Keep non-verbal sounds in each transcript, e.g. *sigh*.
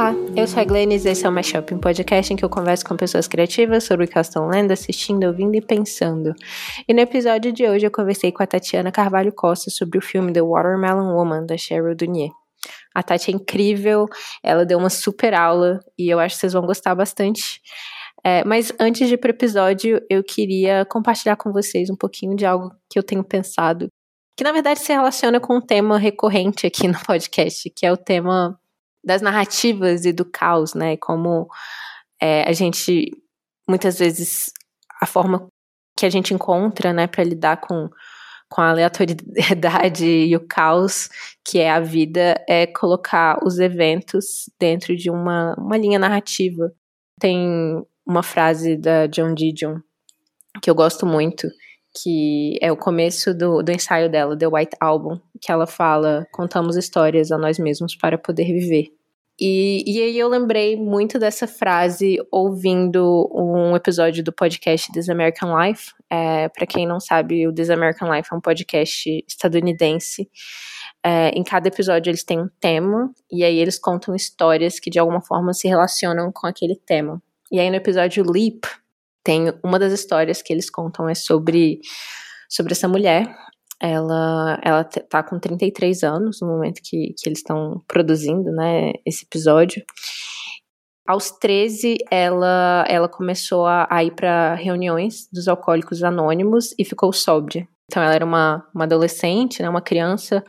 Olá, eu sou a Glennis e esse é o Mashup, um podcast em que eu converso com pessoas criativas sobre o que elas estão lendo, assistindo, ouvindo e pensando. E no episódio de hoje eu conversei com a Tatiana Carvalho Costa sobre o filme The Watermelon Woman, da Cheryl Dunier. A Tati é incrível, ela deu uma super aula e eu acho que vocês vão gostar bastante. É, mas antes de ir para o episódio, eu queria compartilhar com vocês um pouquinho de algo que eu tenho pensado, que na verdade se relaciona com um tema recorrente aqui no podcast, que é o tema das narrativas e do caos, né? Como é, a gente muitas vezes a forma que a gente encontra, né, para lidar com com a aleatoriedade *laughs* e o caos que é a vida é colocar os eventos dentro de uma, uma linha narrativa. Tem uma frase da John Didion que eu gosto muito, que é o começo do, do ensaio dela, The White Album, que ela fala: contamos histórias a nós mesmos para poder viver. E, e aí eu lembrei muito dessa frase ouvindo um episódio do podcast This American Life. É, para quem não sabe, o This American Life é um podcast estadunidense. É, em cada episódio eles têm um tema, e aí eles contam histórias que de alguma forma se relacionam com aquele tema. E aí no episódio Leap, tem uma das histórias que eles contam é sobre, sobre essa mulher ela, ela tá com 33 anos no momento que, que eles estão produzindo, né, esse episódio. Aos 13, ela, ela começou a, a ir para reuniões dos alcoólicos anônimos e ficou sóbria. Então, ela era uma, uma adolescente, né, uma criança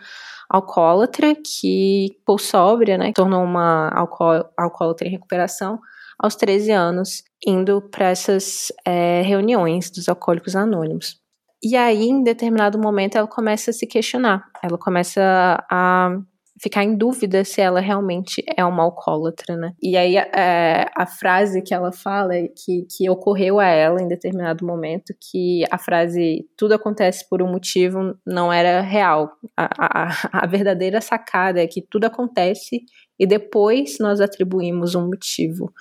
alcoólatra que ficou sóbria, né, tornou uma alcoó alcoólatra em recuperação aos 13 anos, indo para essas é, reuniões dos alcoólicos anônimos. E aí, em determinado momento, ela começa a se questionar. Ela começa a ficar em dúvida se ela realmente é uma alcoólatra, né? E aí é, a frase que ela fala, que, que ocorreu a ela em determinado momento, que a frase tudo acontece por um motivo não era real. A, a, a verdadeira sacada é que tudo acontece e depois nós atribuímos um motivo.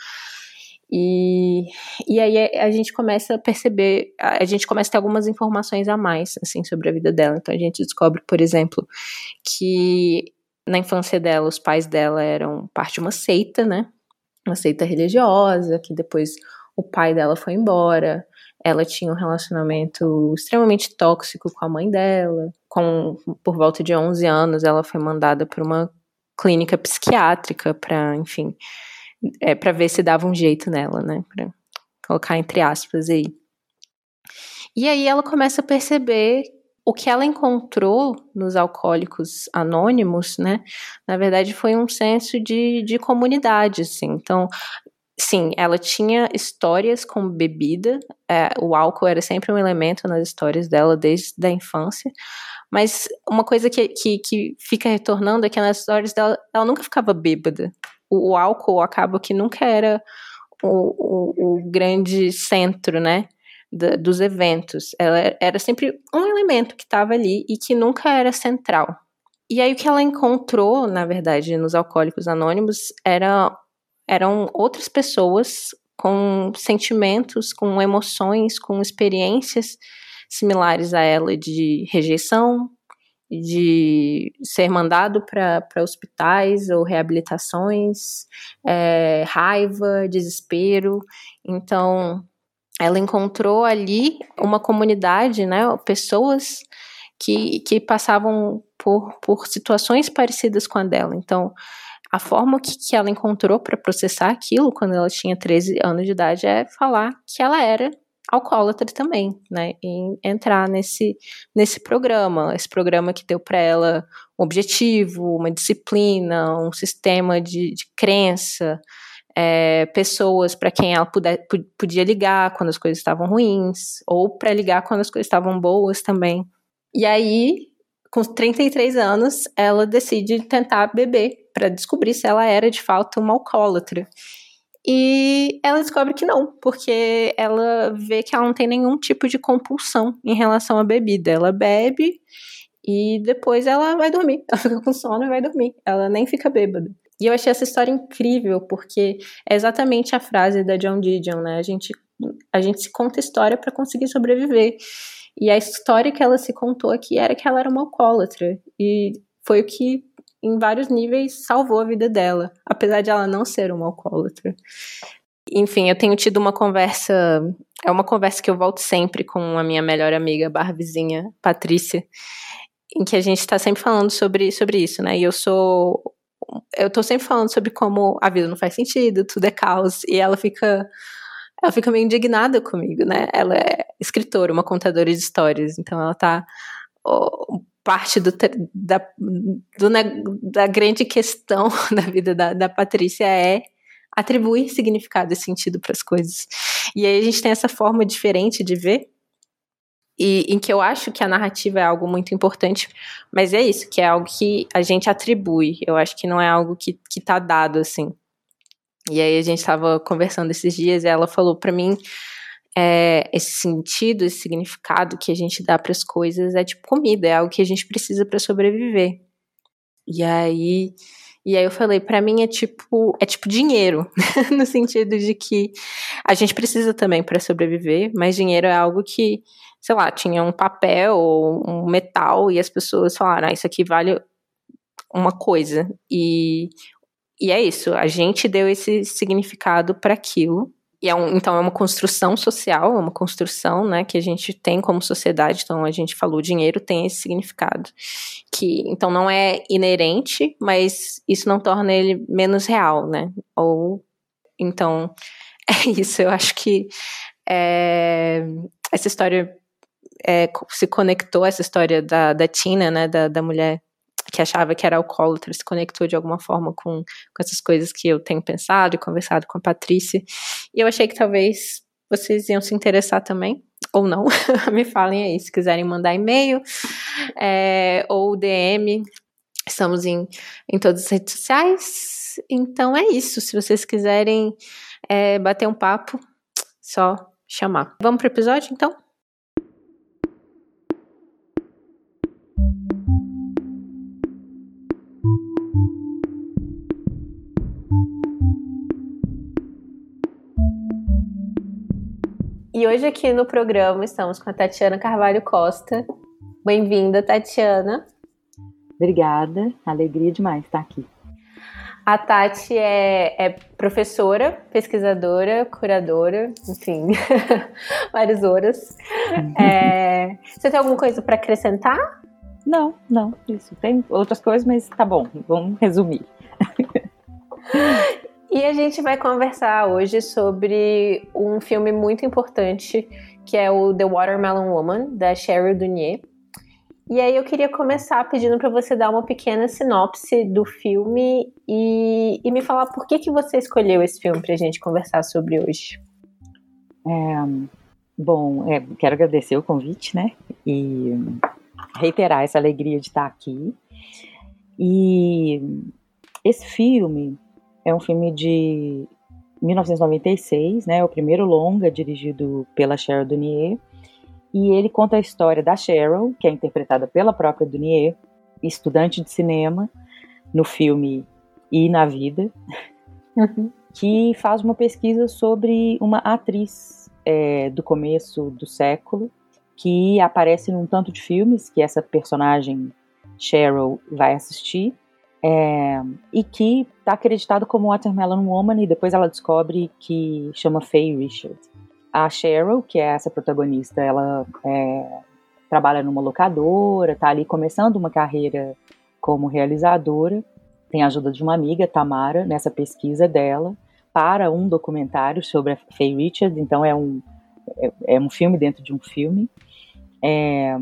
E, e aí a gente começa a perceber, a gente começa a ter algumas informações a mais, assim, sobre a vida dela. Então a gente descobre, por exemplo, que na infância dela, os pais dela eram parte de uma seita, né? Uma seita religiosa, que depois o pai dela foi embora. Ela tinha um relacionamento extremamente tóxico com a mãe dela. Com, por volta de 11 anos, ela foi mandada para uma clínica psiquiátrica para, enfim, é, para ver se dava um jeito nela, né? Pra colocar entre aspas aí. E aí ela começa a perceber o que ela encontrou nos alcoólicos anônimos, né? Na verdade, foi um senso de, de comunidade, assim. Então, sim, ela tinha histórias com bebida, é, o álcool era sempre um elemento nas histórias dela desde a infância, mas uma coisa que, que, que fica retornando é que nas histórias dela, ela nunca ficava bêbada o, o álcool acaba que nunca era o, o, o grande centro, né? Da, dos eventos. Ela era sempre um elemento que estava ali e que nunca era central. E aí o que ela encontrou, na verdade, nos Alcoólicos Anônimos era, eram outras pessoas com sentimentos, com emoções, com experiências similares a ela de rejeição, de ser mandado para hospitais ou reabilitações, é, raiva, desespero. Então, ela encontrou ali uma comunidade, né, pessoas que, que passavam por, por situações parecidas com a dela. Então, a forma que, que ela encontrou para processar aquilo quando ela tinha 13 anos de idade é falar que ela era alcoólatra também, né? Em entrar nesse, nesse programa, esse programa que deu para ela um objetivo, uma disciplina, um sistema de, de crença, é, pessoas para quem ela puder, podia ligar quando as coisas estavam ruins, ou para ligar quando as coisas estavam boas também. E aí, com 33 anos, ela decide tentar beber para descobrir se ela era de fato uma alcoólatra. E ela descobre que não, porque ela vê que ela não tem nenhum tipo de compulsão em relação à bebida. Ela bebe e depois ela vai dormir. *laughs* Ela fica com sono e vai dormir. Ela nem fica bêbada. E eu achei essa história incrível, porque é exatamente a frase da John Didion, né? A gente, a gente se conta história para conseguir sobreviver. E a história que ela se contou aqui era que ela era uma alcoólatra. E foi o que em vários níveis, salvou a vida dela, apesar de ela não ser uma alcoólatra. Enfim, eu tenho tido uma conversa, é uma conversa que eu volto sempre com a minha melhor amiga, barra vizinha, Patrícia, em que a gente está sempre falando sobre, sobre isso, né? E eu sou. Eu tô sempre falando sobre como a vida não faz sentido, tudo é caos, e ela fica. Ela fica meio indignada comigo, né? Ela é escritora, uma contadora de histórias, então ela tá. Parte do, da, do, da grande questão *laughs* da vida da, da Patrícia é atribuir significado e sentido para as coisas. E aí a gente tem essa forma diferente de ver, e em que eu acho que a narrativa é algo muito importante, mas é isso, que é algo que a gente atribui. Eu acho que não é algo que, que tá dado assim. E aí a gente estava conversando esses dias e ela falou para mim é, esse sentido, esse significado que a gente dá para as coisas é tipo comida, é algo que a gente precisa para sobreviver. E aí e aí eu falei, para mim é tipo, é tipo dinheiro, *laughs* no sentido de que a gente precisa também para sobreviver, mas dinheiro é algo que, sei lá, tinha um papel ou um metal e as pessoas falaram, ah, isso aqui vale uma coisa. E e é isso, a gente deu esse significado para aquilo e é um, então é uma construção social, é uma construção né, que a gente tem como sociedade. Então a gente falou, o dinheiro tem esse significado. Que então não é inerente, mas isso não torna ele menos real, né? Ou então *laughs* é isso. Eu acho que é, essa história é, se conectou, essa história da, da Tina, né, da, da mulher que achava que era alcoólatra se conectou de alguma forma com, com essas coisas que eu tenho pensado e conversado com a Patrícia. E eu achei que talvez vocês iam se interessar também, ou não. *laughs* Me falem aí, se quiserem mandar e-mail é, ou DM. Estamos em, em todas as redes sociais. Então é isso. Se vocês quiserem é, bater um papo, só chamar. Vamos pro episódio então? E hoje aqui no programa estamos com a Tatiana Carvalho Costa. Bem-vinda, Tatiana. Obrigada, alegria demais estar aqui. A Tati é, é professora, pesquisadora, curadora, enfim, *laughs* várias horas. É, você tem alguma coisa para acrescentar? Não, não, isso. Tem outras coisas, mas tá bom, vamos resumir. *laughs* E a gente vai conversar hoje sobre um filme muito importante, que é o The Watermelon Woman, da Cheryl Dunier. E aí eu queria começar pedindo para você dar uma pequena sinopse do filme e, e, me falar por que, que você escolheu esse filme para a gente conversar sobre hoje. É, bom, é, quero agradecer o convite, né? E reiterar essa alegria de estar aqui. E esse filme é um filme de 1996, né? O primeiro longa dirigido pela Cheryl Dunier. E ele conta a história da Cheryl, que é interpretada pela própria Dunier, estudante de cinema no filme E na Vida, uhum. que faz uma pesquisa sobre uma atriz é, do começo do século que aparece num tanto de filmes que essa personagem Cheryl vai assistir é, e que está acreditado como Watermelon Woman e depois ela descobre que chama Faye Richard. A Cheryl, que é essa protagonista, ela é, trabalha numa locadora, está ali começando uma carreira como realizadora, tem a ajuda de uma amiga, Tamara, nessa pesquisa dela, para um documentário sobre a Faye Richard, então é um, é, é um filme dentro de um filme. É,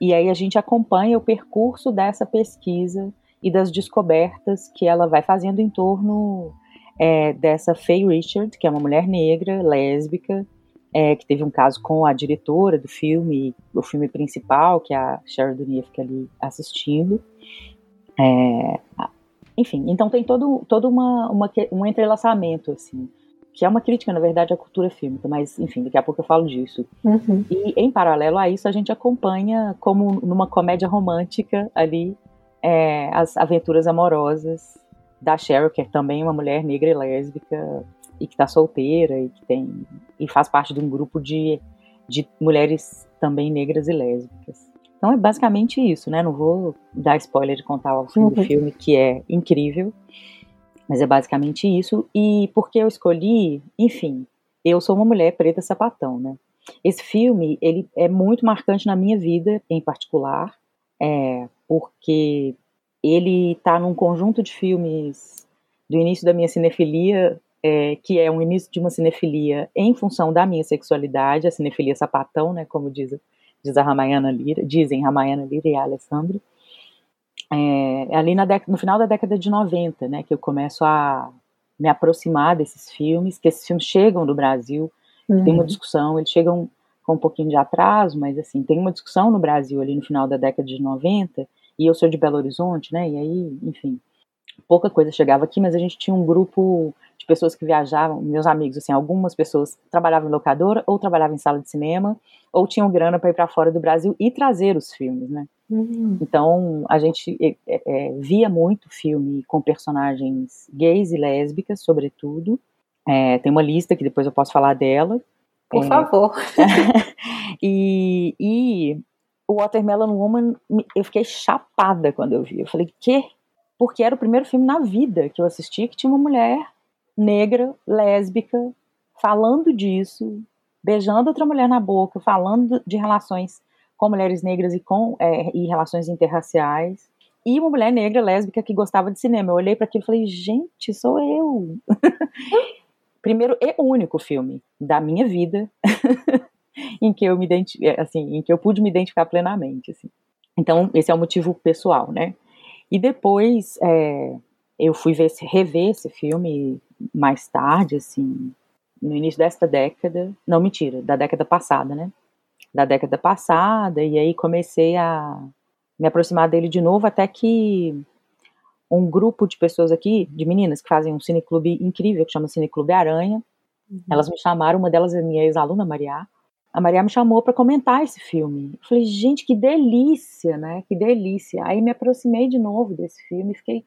e aí a gente acompanha o percurso dessa pesquisa e das descobertas que ela vai fazendo em torno é, dessa Faye Richard, que é uma mulher negra, lésbica, é, que teve um caso com a diretora do filme, o filme principal, que a Cheryl Dunier fica ali assistindo. É, enfim, então tem todo, todo uma, uma, um entrelaçamento, assim, que é uma crítica, na verdade, à cultura fílmica, mas, enfim, daqui a pouco eu falo disso. Uhum. E, em paralelo a isso, a gente acompanha, como numa comédia romântica ali, é, as aventuras amorosas da Cheryl, que é também uma mulher negra e lésbica e que está solteira e que tem e faz parte de um grupo de, de mulheres também negras e lésbicas. Então é basicamente isso, né? Não vou dar spoiler de contar o fim do uhum. filme, que é incrível, mas é basicamente isso. E porque eu escolhi, enfim, eu sou uma mulher preta sapatão, né? Esse filme, ele é muito marcante na minha vida, em particular, é, porque ele está num conjunto de filmes do início da minha cinefilia, é, que é um início de uma cinefilia em função da minha sexualidade, a cinefilia sapatão, né, como diz, diz a Ramayana Lira, dizem Ramayana Lira e a Alessandro. É, ali no final da década de 90, né, que eu começo a me aproximar desses filmes, que esses filmes chegam no Brasil, uhum. tem uma discussão, eles chegam com um pouquinho de atraso, mas assim, tem uma discussão no Brasil ali no final da década de 90, e eu sou de Belo Horizonte, né, e aí, enfim, pouca coisa chegava aqui, mas a gente tinha um grupo de pessoas que viajavam, meus amigos, assim, algumas pessoas trabalhavam em locadora, ou trabalhavam em sala de cinema, ou tinham grana para ir para fora do Brasil e trazer os filmes, né. Uhum. Então, a gente é, é, via muito filme com personagens gays e lésbicas, sobretudo. É, tem uma lista que depois eu posso falar dela. Por é, favor. *laughs* e, e o Watermelon Woman, eu fiquei chapada quando eu vi. Eu falei, que? Porque era o primeiro filme na vida que eu assisti que tinha uma mulher negra, lésbica, falando disso, beijando outra mulher na boca, falando de relações com mulheres negras e com é, e relações interraciais. E uma mulher negra lésbica que gostava de cinema. Eu olhei para aquilo e falei, gente, sou eu. *laughs* Primeiro e único filme da minha vida *laughs* em que eu me é, assim, em que eu pude me identificar plenamente. Assim. Então, esse é o motivo pessoal, né? E depois é, eu fui ver, rever esse filme mais tarde, assim, no início desta década. Não, mentira, da década passada, né? da década passada, e aí comecei a me aproximar dele de novo, até que um grupo de pessoas aqui, de meninas, que fazem um cineclube incrível, que chama Cineclube Aranha, uhum. elas me chamaram, uma delas é minha ex-aluna, Maria, a Maria me chamou para comentar esse filme. Eu falei, gente, que delícia, né? Que delícia. Aí me aproximei de novo desse filme e fiquei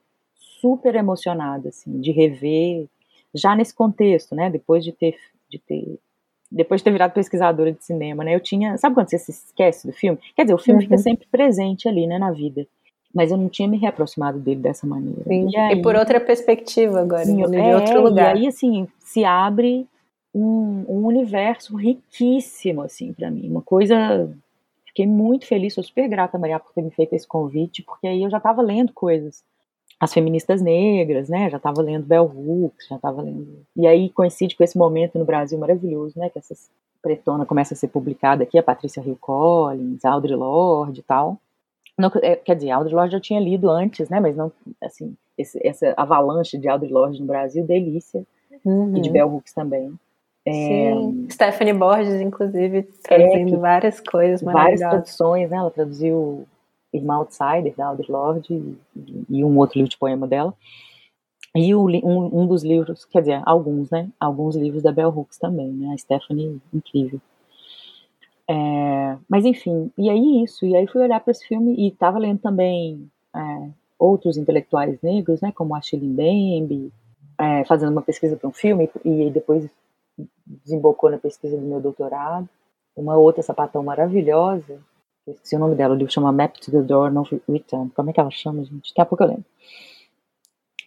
super emocionada, assim, de rever, já nesse contexto, né? Depois de ter, de ter depois de ter virado pesquisadora de cinema, né? Eu tinha. Sabe quando você se esquece do filme? Quer dizer, o filme uhum. fica sempre presente ali, né, na vida. Mas eu não tinha me reaproximado dele dessa maneira. Sim. E, aí, e por outra perspectiva agora, sim, de é, outro lugar. E aí, assim, se abre um, um universo riquíssimo, assim, para mim. Uma coisa. Fiquei muito feliz, sou super grata, Maria, por ter me feito esse convite, porque aí eu já estava lendo coisas as feministas negras, né? Já estava lendo Bell Hooks, já estava lendo. E aí coincide com esse momento no Brasil maravilhoso, né? Que essa pretona começa a ser publicada aqui, a Patrícia Hill Collins, Audre Lorde e tal. Não, é, quer dizer, Audre Lorde eu tinha lido antes, né? Mas não, assim, esse, essa avalanche de Audre Lorde no Brasil, delícia. Uhum. E de Bell Hooks também. É, Sim, Stephanie Borges, inclusive, traduzindo é, várias coisas maravilhosas. Várias traduções, né? Ela traduziu Irmã Outsider, da Audre Lorde, e, e um outro livro de poema dela. E o, um, um, dos livros, quer dizer, alguns, né? Alguns livros da Bell Hooks também, né? A Stephanie, incrível. É, mas enfim, e aí isso, e aí fui olhar para esse filme e estava lendo também é, outros intelectuais negros, né? Como a Shirley Bembe, é, fazendo uma pesquisa para um filme, e depois desembocou na pesquisa do meu doutorado. Uma outra sapatão maravilhosa, esqueci o nome dela, o livro chama Map to the Door No Return. Como é que ela chama, gente? Daqui a pouco eu lembro.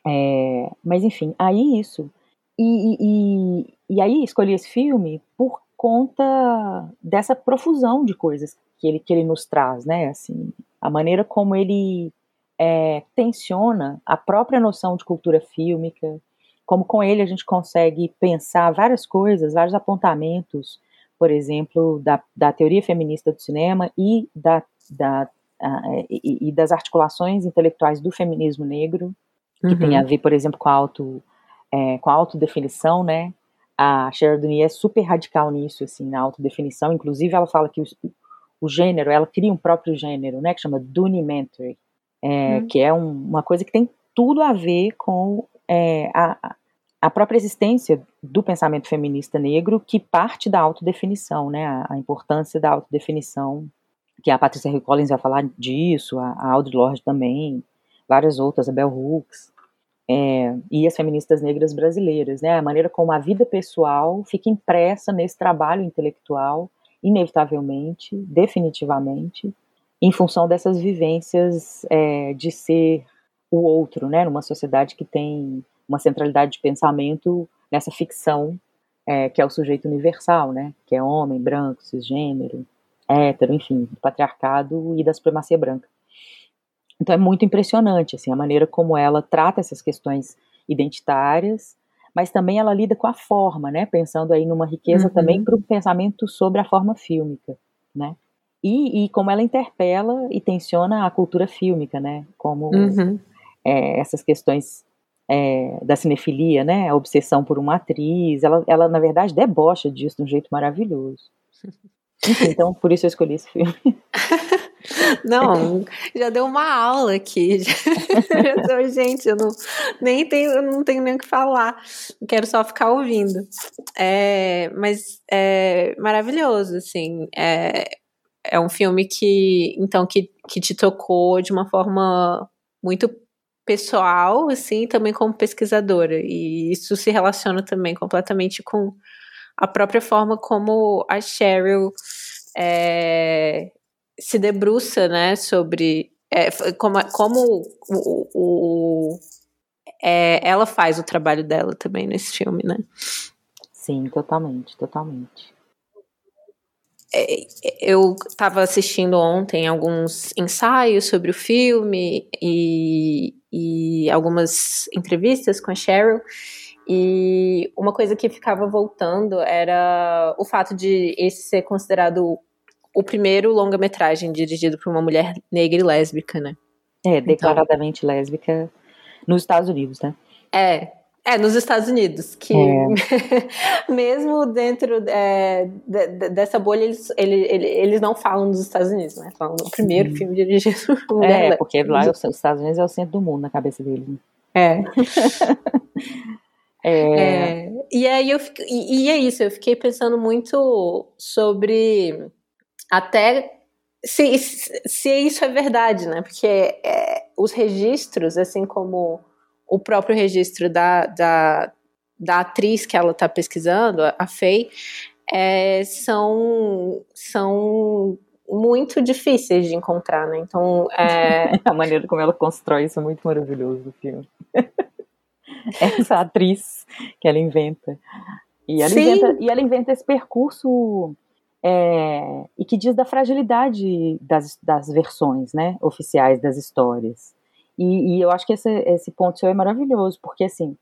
É, mas enfim, aí isso. E, e, e, aí escolhi esse filme por conta dessa profusão de coisas que ele, que ele nos traz, né? Assim, a maneira como ele é, tensiona a própria noção de cultura fílmica, como com ele a gente consegue pensar várias coisas, vários apontamentos por exemplo, da, da teoria feminista do cinema e, da, da uh, e, e, das articulações intelectuais do feminismo negro, que uhum. tem a ver, por exemplo, com a, auto, é, com a autodefinição, né? A Sheridan é super radical nisso, assim, na autodefinição. Inclusive, ela fala que o, o gênero, ela cria um próprio gênero, né? Que chama Dunimentary, é, uhum. que é um, uma coisa que tem tudo a ver com é, a, a própria existência do pensamento feminista negro que parte da autodefinição, né, a, a importância da autodefinição, que a Patrícia Hill Collins vai falar disso, a, a Audre Lorde também, várias outras, a Bell Hooks, é, e as feministas negras brasileiras, né, a maneira como a vida pessoal fica impressa nesse trabalho intelectual, inevitavelmente, definitivamente, em função dessas vivências é, de ser o outro, né, numa sociedade que tem uma centralidade de pensamento nessa ficção é, que é o sujeito universal, né, que é homem, branco, cisgênero, hétero, enfim, do patriarcado e da supremacia branca. Então é muito impressionante assim a maneira como ela trata essas questões identitárias, mas também ela lida com a forma, né, pensando aí numa riqueza uhum. também para o pensamento sobre a forma fílmica, né. E, e, como ela interpela e tensiona a cultura fílmica, né, como uhum. é, essas questões é, da cinefilia, né, a obsessão por uma atriz, ela, ela na verdade debocha disso de um jeito maravilhoso. Enfim, então por isso eu escolhi esse filme. *laughs* Não, já deu uma aula aqui. *laughs* Gente, eu não nem tenho, não tenho nem o que falar. Quero só ficar ouvindo. É, mas é maravilhoso, assim. É, é um filme que, então, que, que te tocou de uma forma muito pessoal, assim, também como pesquisadora. E isso se relaciona também completamente com a própria forma como a Cheryl é, se debruça, né, sobre é, como, como o, o, é, ela faz o trabalho dela também nesse filme, né? Sim, totalmente, totalmente. É, eu estava assistindo ontem alguns ensaios sobre o filme e, e algumas entrevistas com a Cheryl. E uma coisa que ficava voltando era o fato de esse ser considerado o primeiro longa-metragem dirigido por uma mulher negra e lésbica, né? É, declaradamente então, lésbica nos Estados Unidos, né? É, é, nos Estados Unidos, que é. *laughs* mesmo dentro é, de, de, dessa bolha, eles, ele, ele, eles não falam dos Estados Unidos, né? Falam do primeiro filme dirigido por. *laughs* É, porque lá os Estados Unidos é o centro do mundo na cabeça deles. Né? É. *laughs* é. é. E aí eu e, e é isso, eu fiquei pensando muito sobre até se, se isso é verdade, né? Porque é, os registros, assim como o próprio registro da, da, da atriz que ela está pesquisando, a Faye, é, são, são muito difíceis de encontrar, né? Então, é... *laughs* a maneira como ela constrói isso é muito maravilhoso do filme. *laughs* Essa atriz que ela inventa. E ela, inventa, e ela inventa esse percurso é, e que diz da fragilidade das, das versões né, oficiais das histórias. E, e eu acho que esse, esse ponto seu é maravilhoso, porque assim,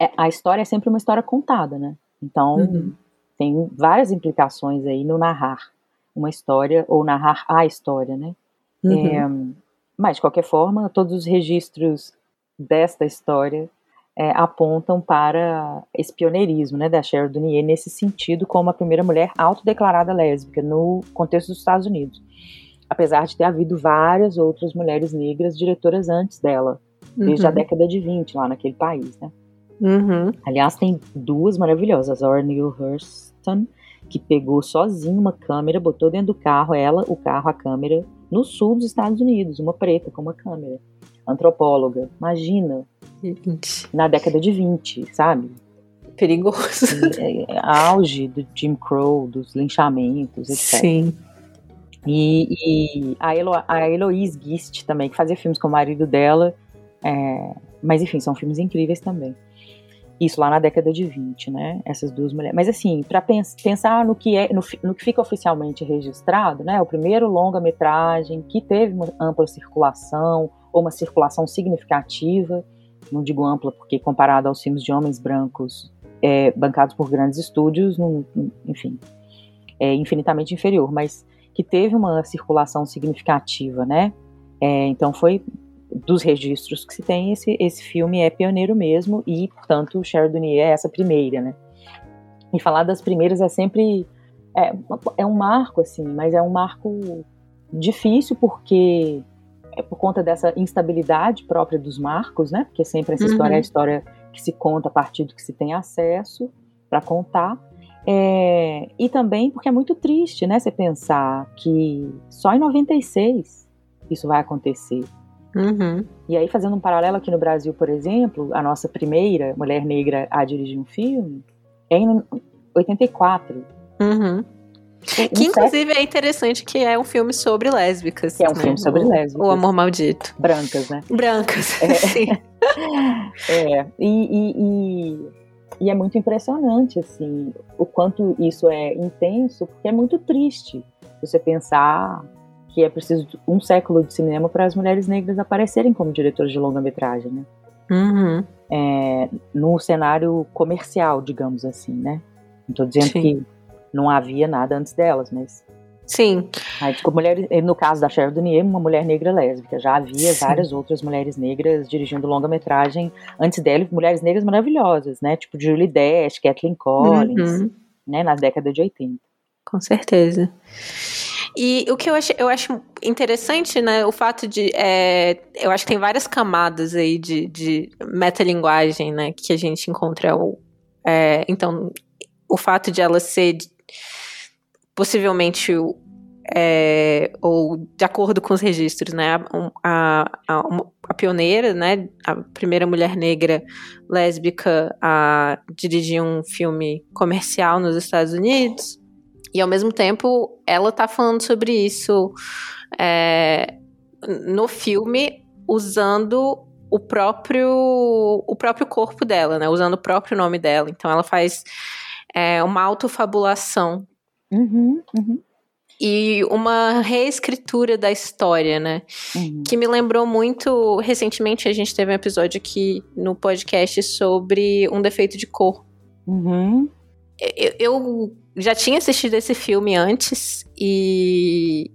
é, a história é sempre uma história contada, né? Então, uhum. tem várias implicações aí no narrar uma história ou narrar a história, né? Uhum. É, mas, de qualquer forma, todos os registros desta história é, apontam para esse pioneirismo né, da Cheryl Dunier nesse sentido como a primeira mulher autodeclarada lésbica no contexto dos Estados Unidos apesar de ter havido várias outras mulheres negras diretoras antes dela, desde uhum. a década de 20, lá naquele país, né? Uhum. Aliás, tem duas maravilhosas, a Orneal Hurston, que pegou sozinha uma câmera, botou dentro do carro, ela, o carro, a câmera, no sul dos Estados Unidos, uma preta com uma câmera. Antropóloga, imagina. Gente. Na década de 20, sabe? Perigoso. É, é, auge do Jim Crow, dos linchamentos, etc. Sim. E, e a, Elo, a Gist também, que fazia filmes com o marido dela. É, mas enfim, são filmes incríveis também. Isso lá na década de 20, né? Essas duas mulheres. Mas assim, para pens pensar no que, é, no, no, que fica oficialmente registrado, né? O primeiro longa-metragem que teve uma ampla circulação, ou uma circulação significativa, não digo ampla porque comparado aos filmes de homens brancos é, bancados por grandes estúdios, enfim, é infinitamente inferior, mas que teve uma circulação significativa, né? É, então foi dos registros que se tem, esse, esse filme é pioneiro mesmo e, portanto, Dunier é essa primeira, né? E falar das primeiras é sempre é, é um marco, assim, mas é um marco difícil porque é por conta dessa instabilidade própria dos marcos, né? Porque sempre essa uhum. história é a uhum. história que se conta a partir do que se tem acesso para contar. É, e também porque é muito triste, né? Você pensar que só em 96 isso vai acontecer. Uhum. E aí, fazendo um paralelo aqui no Brasil, por exemplo, a nossa primeira mulher negra a dirigir um filme é em 84. Uhum. Que inclusive é interessante que é um filme sobre lésbicas. Que é um né? filme sobre lésbicas. O Amor Maldito. Brancas, né? Brancas, *laughs* é. sim. *laughs* é, e, e, e, e, é muito impressionante, assim, o quanto isso é intenso, porque é muito triste você pensar que é preciso um século de cinema para as mulheres negras aparecerem como diretoras de longa-metragem, né? Uhum. É, no cenário comercial, digamos assim, né? Não estou dizendo Sim. que não havia nada antes delas, mas Sim. Aí, tipo, mulher, no caso da Cheryl Dunier, uma mulher negra lésbica. Já havia Sim. várias outras mulheres negras dirigindo longa-metragem antes dela, mulheres negras maravilhosas, né? Tipo Julie Dash, Kathleen Collins, uhum. né? Na década de 80. Com certeza. E o que eu acho, eu acho interessante, né, o fato de, é, eu acho que tem várias camadas aí de, de metalinguagem, né, que a gente encontra. O, é, então, o fato de ela ser possivelmente é, ou de acordo com os registros, né, a, a, a, pioneira, né, a primeira mulher negra lésbica a dirigir um filme comercial nos Estados Unidos, e ao mesmo tempo, ela tá falando sobre isso é, no filme, usando o próprio o próprio corpo dela, né? Usando o próprio nome dela. Então ela faz é, uma autofabulação. Uhum, uhum. E uma reescritura da história, né? Uhum. Que me lembrou muito. Recentemente a gente teve um episódio aqui no podcast sobre um defeito de cor. Uhum. Eu, eu já tinha assistido esse filme antes e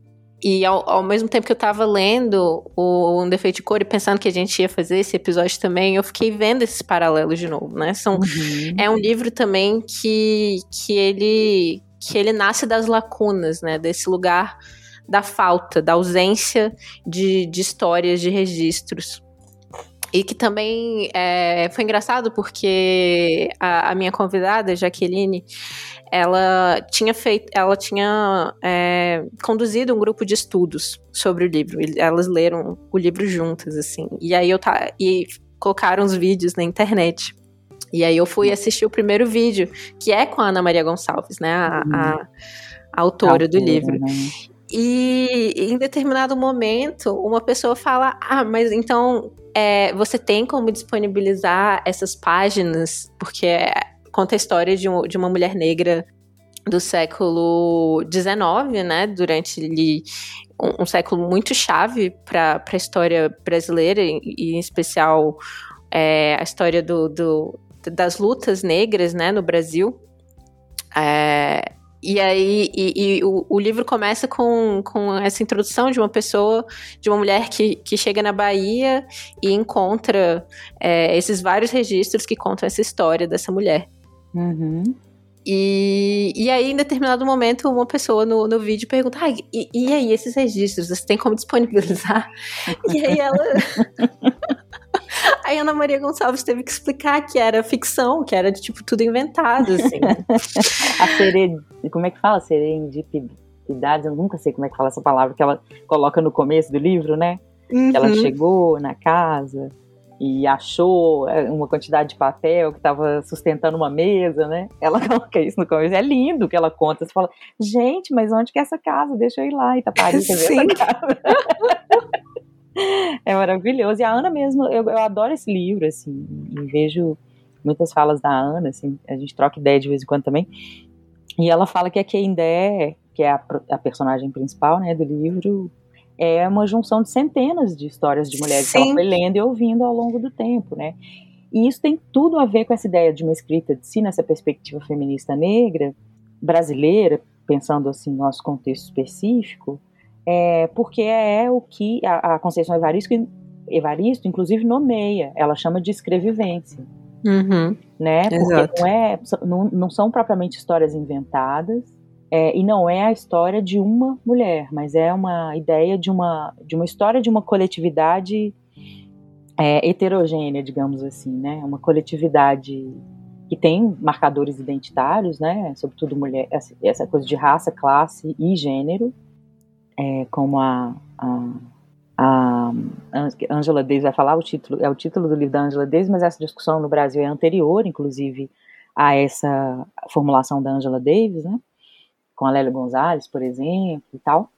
e ao, ao, mesmo tempo que eu tava lendo o Um Defeito de Cor e pensando que a gente ia fazer esse episódio também, eu fiquei vendo esses paralelos de novo, né? São, uhum. É um livro também que, que, ele, que ele nasce das lacunas, né? Desse lugar da falta, da ausência de, de histórias, de registros. E que também é, foi engraçado porque a, a minha convidada, Jaqueline, ela tinha feito, ela tinha é, conduzido um grupo de estudos sobre o livro. Elas leram o livro juntas, assim. E aí eu tá e colocaram os vídeos na internet. E aí eu fui assistir o primeiro vídeo, que é com a Ana Maria Gonçalves, né, a, a, a autora do livro. Né? E em determinado momento, uma pessoa fala: Ah, mas então é, você tem como disponibilizar essas páginas? Porque conta a história de, um, de uma mulher negra do século XIX, né? Durante ali, um, um século muito chave para a história brasileira, e, em especial é, a história do, do, das lutas negras né, no Brasil. É, e aí, e, e o, o, livro começa com, com essa introdução de uma pessoa, de uma mulher que, que chega na Bahia e encontra é, esses vários registros que contam essa história dessa mulher. Uhum. E, e aí, em determinado momento, uma pessoa no, no vídeo pergunta: ah, e, e aí, esses registros, você tem como disponibilizar? *laughs* e aí ela. *laughs* *laughs* Aí Ana Maria Gonçalves teve que explicar que era ficção, que era tipo tudo inventado, assim. *laughs* a sered... Como é que fala? Serendipidade? Eu nunca sei como é que fala essa palavra que ela coloca no começo do livro, né? Uhum. Que ela uhum. chegou na casa e achou é, uma quantidade de papel que estava sustentando uma mesa, né? Ela *laughs* coloca isso no começo. É lindo que ela conta. Você fala, gente, mas onde que é essa casa? Deixa eu ir lá, Itapari, quer ver essa casa. É maravilhoso. E a Ana mesmo, eu, eu adoro esse livro, assim, e vejo muitas falas da Ana, assim, a gente troca ideia de vez em quando também. E ela fala que a Kendé, que é a, a personagem principal, né, do livro, é uma junção de centenas de histórias de mulheres Sim. que ela foi lendo e ouvindo ao longo do tempo, né? E isso tem tudo a ver com essa ideia de uma escrita de si, nessa perspectiva feminista negra, brasileira, pensando assim no nosso contexto específico, é, porque é o que a, a Conceição Evaristo, Evaristo, inclusive, nomeia, ela chama de escrevivência. Uhum. Né? Porque não, é, não, não são propriamente histórias inventadas, é, e não é a história de uma mulher, mas é uma ideia de uma, de uma história de uma coletividade é, heterogênea, digamos assim, né? Uma coletividade que tem marcadores identitários, né? Sobretudo mulher, essa coisa de raça, classe e gênero, é, como a, a, a Angela Davis vai falar, o título é o título do livro da Angela Davis, mas essa discussão no Brasil é anterior, inclusive, a essa formulação da Angela Davis, né? com a Lélia Gonzalez, por exemplo, e tal.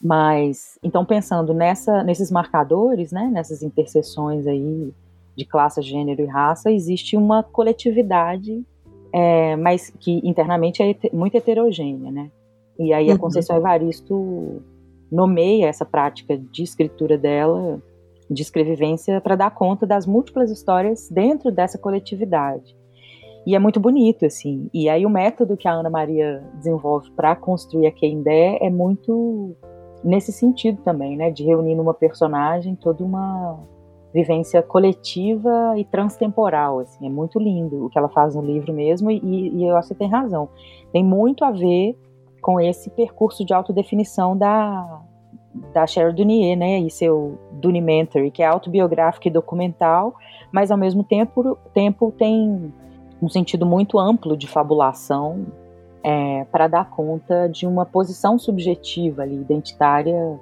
Mas, então, pensando nessa, nesses marcadores, né, nessas interseções aí de classe, gênero e raça, existe uma coletividade, é, mas que internamente é muito heterogênea, né? E aí a uhum. Conceição Evaristo nomeia essa prática de escritura dela, de escrevivência, para dar conta das múltiplas histórias dentro dessa coletividade. E é muito bonito, assim. E aí o método que a Ana Maria desenvolve para construir a Kendé é muito nesse sentido também, né? De reunir numa personagem toda uma vivência coletiva e transtemporal, assim. É muito lindo o que ela faz no livro mesmo e, e eu acho que tem razão. Tem muito a ver com esse percurso de autodefinição da, da Cheryl Dunier, né, e seu Dunimentary, que é autobiográfico e documental, mas ao mesmo tempo, tempo tem um sentido muito amplo de fabulação é, para dar conta de uma posição subjetiva ali, identitária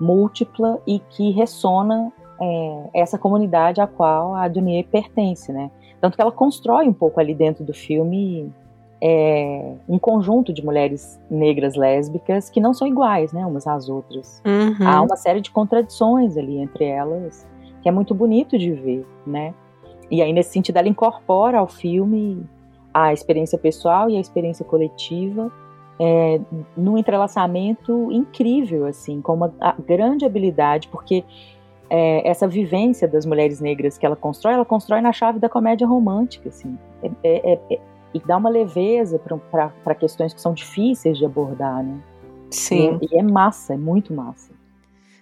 múltipla e que ressona é, essa comunidade à qual a Dunier pertence, né? Tanto que ela constrói um pouco ali dentro do filme é, um conjunto de mulheres negras lésbicas que não são iguais, né, umas às outras. Uhum. Há uma série de contradições ali entre elas que é muito bonito de ver, né? E aí nesse sentido ela incorpora ao filme a experiência pessoal e a experiência coletiva é, num entrelaçamento incrível, assim, com uma grande habilidade, porque é, essa vivência das mulheres negras que ela constrói, ela constrói na chave da comédia romântica, assim. É, é, é, e dá uma leveza para questões que são difíceis de abordar, né? Sim. E, e é massa, é muito massa.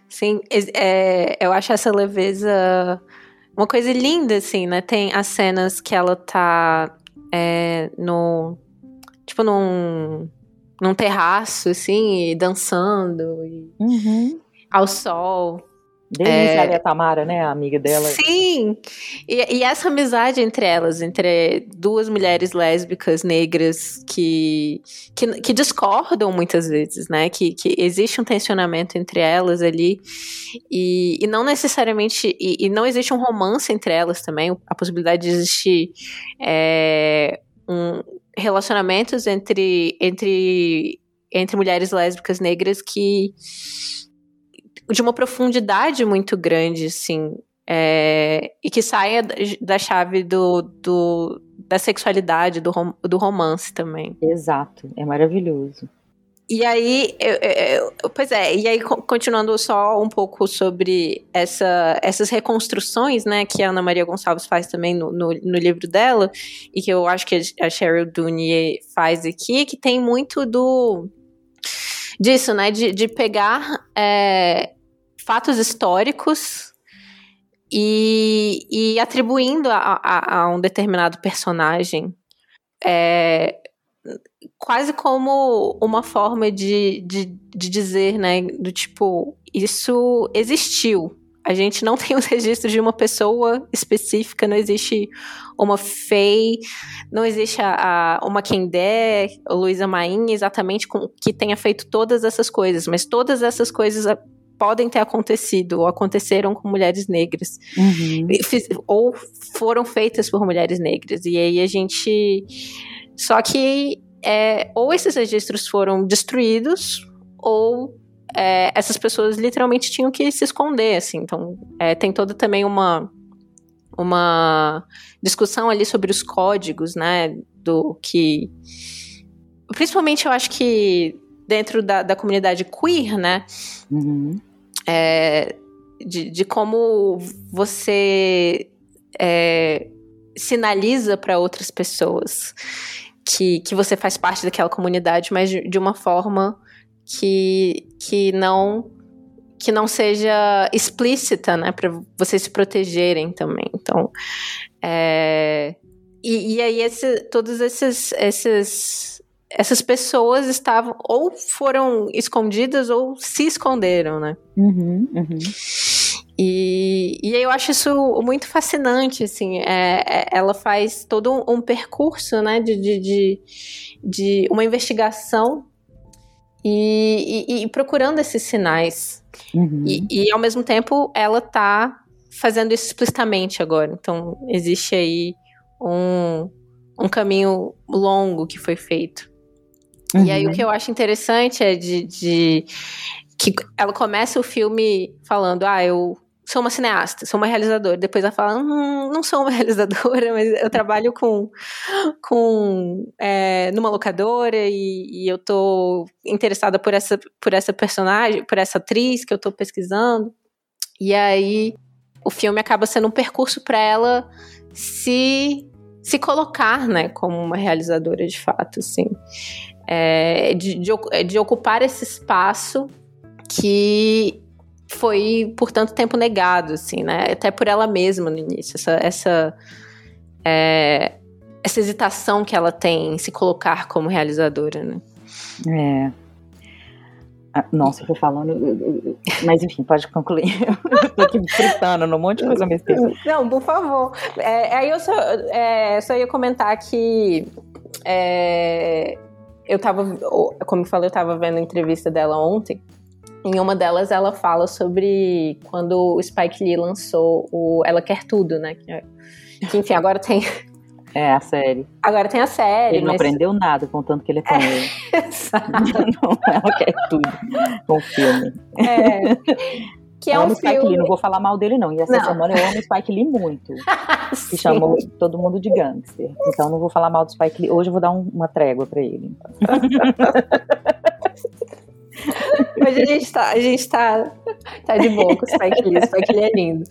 Sim, é, eu acho essa leveza uma coisa linda, assim, né? Tem as cenas que ela tá é, no. Tipo, num. num terraço, assim, e dançando. E, uhum. Ao sol. Desde é, a Tamara, né, a amiga dela. Sim, e, e, essa amizade entre elas, entre duas mulheres lésbicas negras que, que, que discordam muitas vezes, né, que, que existe um tensionamento entre elas ali, e, e não necessariamente, e, e, não existe um romance entre elas também, a possibilidade de existir é, um, relacionamentos entre, entre, entre mulheres lésbicas negras que de uma profundidade muito grande, assim, é, e que saia da chave do, do, da sexualidade, do, rom, do romance também. Exato, é maravilhoso. E aí, eu, eu, pois é, e aí continuando só um pouco sobre essa, essas reconstruções, né, que a Ana Maria Gonçalves faz também no, no, no livro dela, e que eu acho que a Cheryl Dunier faz aqui, que tem muito do disso, né? De, de pegar é, fatos históricos e, e atribuindo a, a, a, um determinado personagem é, quase como uma forma de, de, de dizer, né? Do tipo, isso existiu. A gente não *laughs* tem os registros de uma pessoa específica, não existe uma Fei, não existe a, a uma Kendé, ou Luísa Maim, exatamente com, que tenha feito todas essas coisas, mas todas essas coisas podem ter acontecido ou aconteceram com mulheres negras. Uhum. ou foram feitas por mulheres negras. E aí a gente só que é, ou esses registros foram destruídos ou é, essas pessoas literalmente tinham que se esconder, assim. Então, é, tem toda também uma uma discussão ali sobre os códigos, né, do que principalmente eu acho que dentro da, da comunidade queer, né, uhum. é, de, de como você é, sinaliza para outras pessoas que, que você faz parte daquela comunidade, mas de, de uma forma que, que não que não seja explícita, né, para vocês se protegerem também. Então, é, e, e, aí esse, todos esses, esses essas pessoas estavam ou foram escondidas ou se esconderam, né? Uhum, uhum. E, e eu acho isso muito fascinante, assim, é, é, ela faz todo um, um percurso, né, de, de, de, de uma investigação e, e, e procurando esses sinais. Uhum. E, e, ao mesmo tempo ela tá fazendo isso explicitamente agora. Então existe aí um, um caminho longo que foi feito. Uhum. E aí o uhum. que eu acho interessante é de, de que ela começa o filme falando, ah, eu sou uma cineasta, sou uma realizadora. Depois ela fala, hum, não sou uma *laughs* realizadora, mas eu trabalho com, com é, numa locadora e, e, eu tô interessada por essa, por essa personagem, por essa atriz que eu tô pesquisando. E aí o filme acaba sendo um percurso para ela se se colocar, né, como uma realizadora de fato, assim, é, de, de, de ocupar esse espaço que foi por tanto tempo negado, assim, né? Até por ela mesma no início, essa essa, é, essa hesitação que ela tem em se colocar como realizadora, né? É. Ah, nossa, eu tô falando. Mas enfim, pode concluir. *laughs* eu tô aqui fritando num monte de coisa mesmo. Não, por favor. É, aí eu só, é, só ia comentar que. É, eu tava. Como eu falei, eu tava vendo a entrevista dela ontem. Em uma delas, ela fala sobre quando o Spike Lee lançou o Ela Quer Tudo, né? Que, que enfim, agora tem. *laughs* É, a série. Agora tem a série. Ele não aprendeu nada, contanto que ele é paneleiro. É, *laughs* *laughs* não, ela quer tudo com o filme. É. Que é eu um amo filme... Spike Lee, não vou falar mal dele não. E essa não. semana eu amo Spike Lee muito. que chamou todo mundo de gangster. Então não vou falar mal do Spike Lee. Hoje eu vou dar um, uma trégua para ele. Mas a gente tá, a gente tá, tá de boa com o Spike Lee. O Spike Lee é lindo.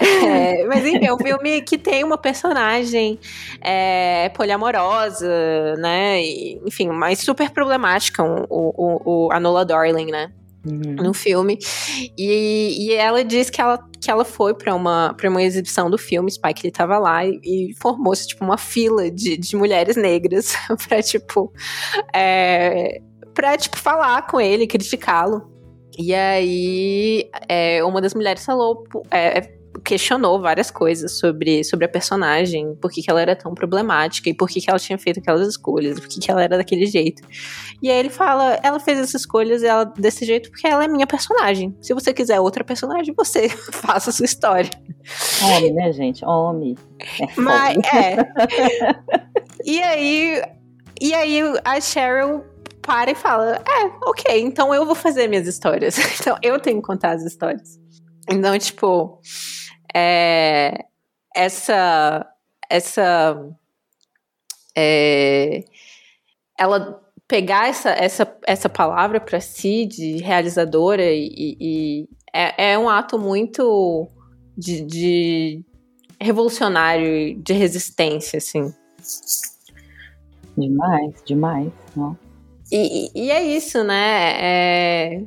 É, mas enfim, é um filme que tem uma personagem é, poliamorosa, né? E, enfim, mas super problemática, o, o, o, a Nola Darling, né? Uhum. no filme. E, e ela diz que ela, que ela foi para uma, pra uma exibição do filme, Spike Lee tava lá e, e formou-se, tipo, uma fila de, de mulheres negras *laughs* pra, tipo, é, pra, tipo, falar com ele, criticá-lo. E aí, é, uma das mulheres falou, é, questionou várias coisas sobre, sobre a personagem, por que, que ela era tão problemática e por que, que ela tinha feito aquelas escolhas, por que, que ela era daquele jeito. E aí ele fala: ela fez essas escolhas ela, desse jeito porque ela é minha personagem. Se você quiser outra personagem, você *laughs* faça a sua história. Homem, né, gente? Homem. É Mas, é. *laughs* e aí. E aí a Cheryl para e fala: É, ok, então eu vou fazer minhas histórias. *laughs* Então eu tenho que contar as histórias. Então, tipo, é, essa. Essa. É, ela pegar essa, essa, essa palavra para si de realizadora e, e é, é, um ato muito de, de, revolucionário, de resistência, assim. Demais, demais, não? E, e, é isso, né? É,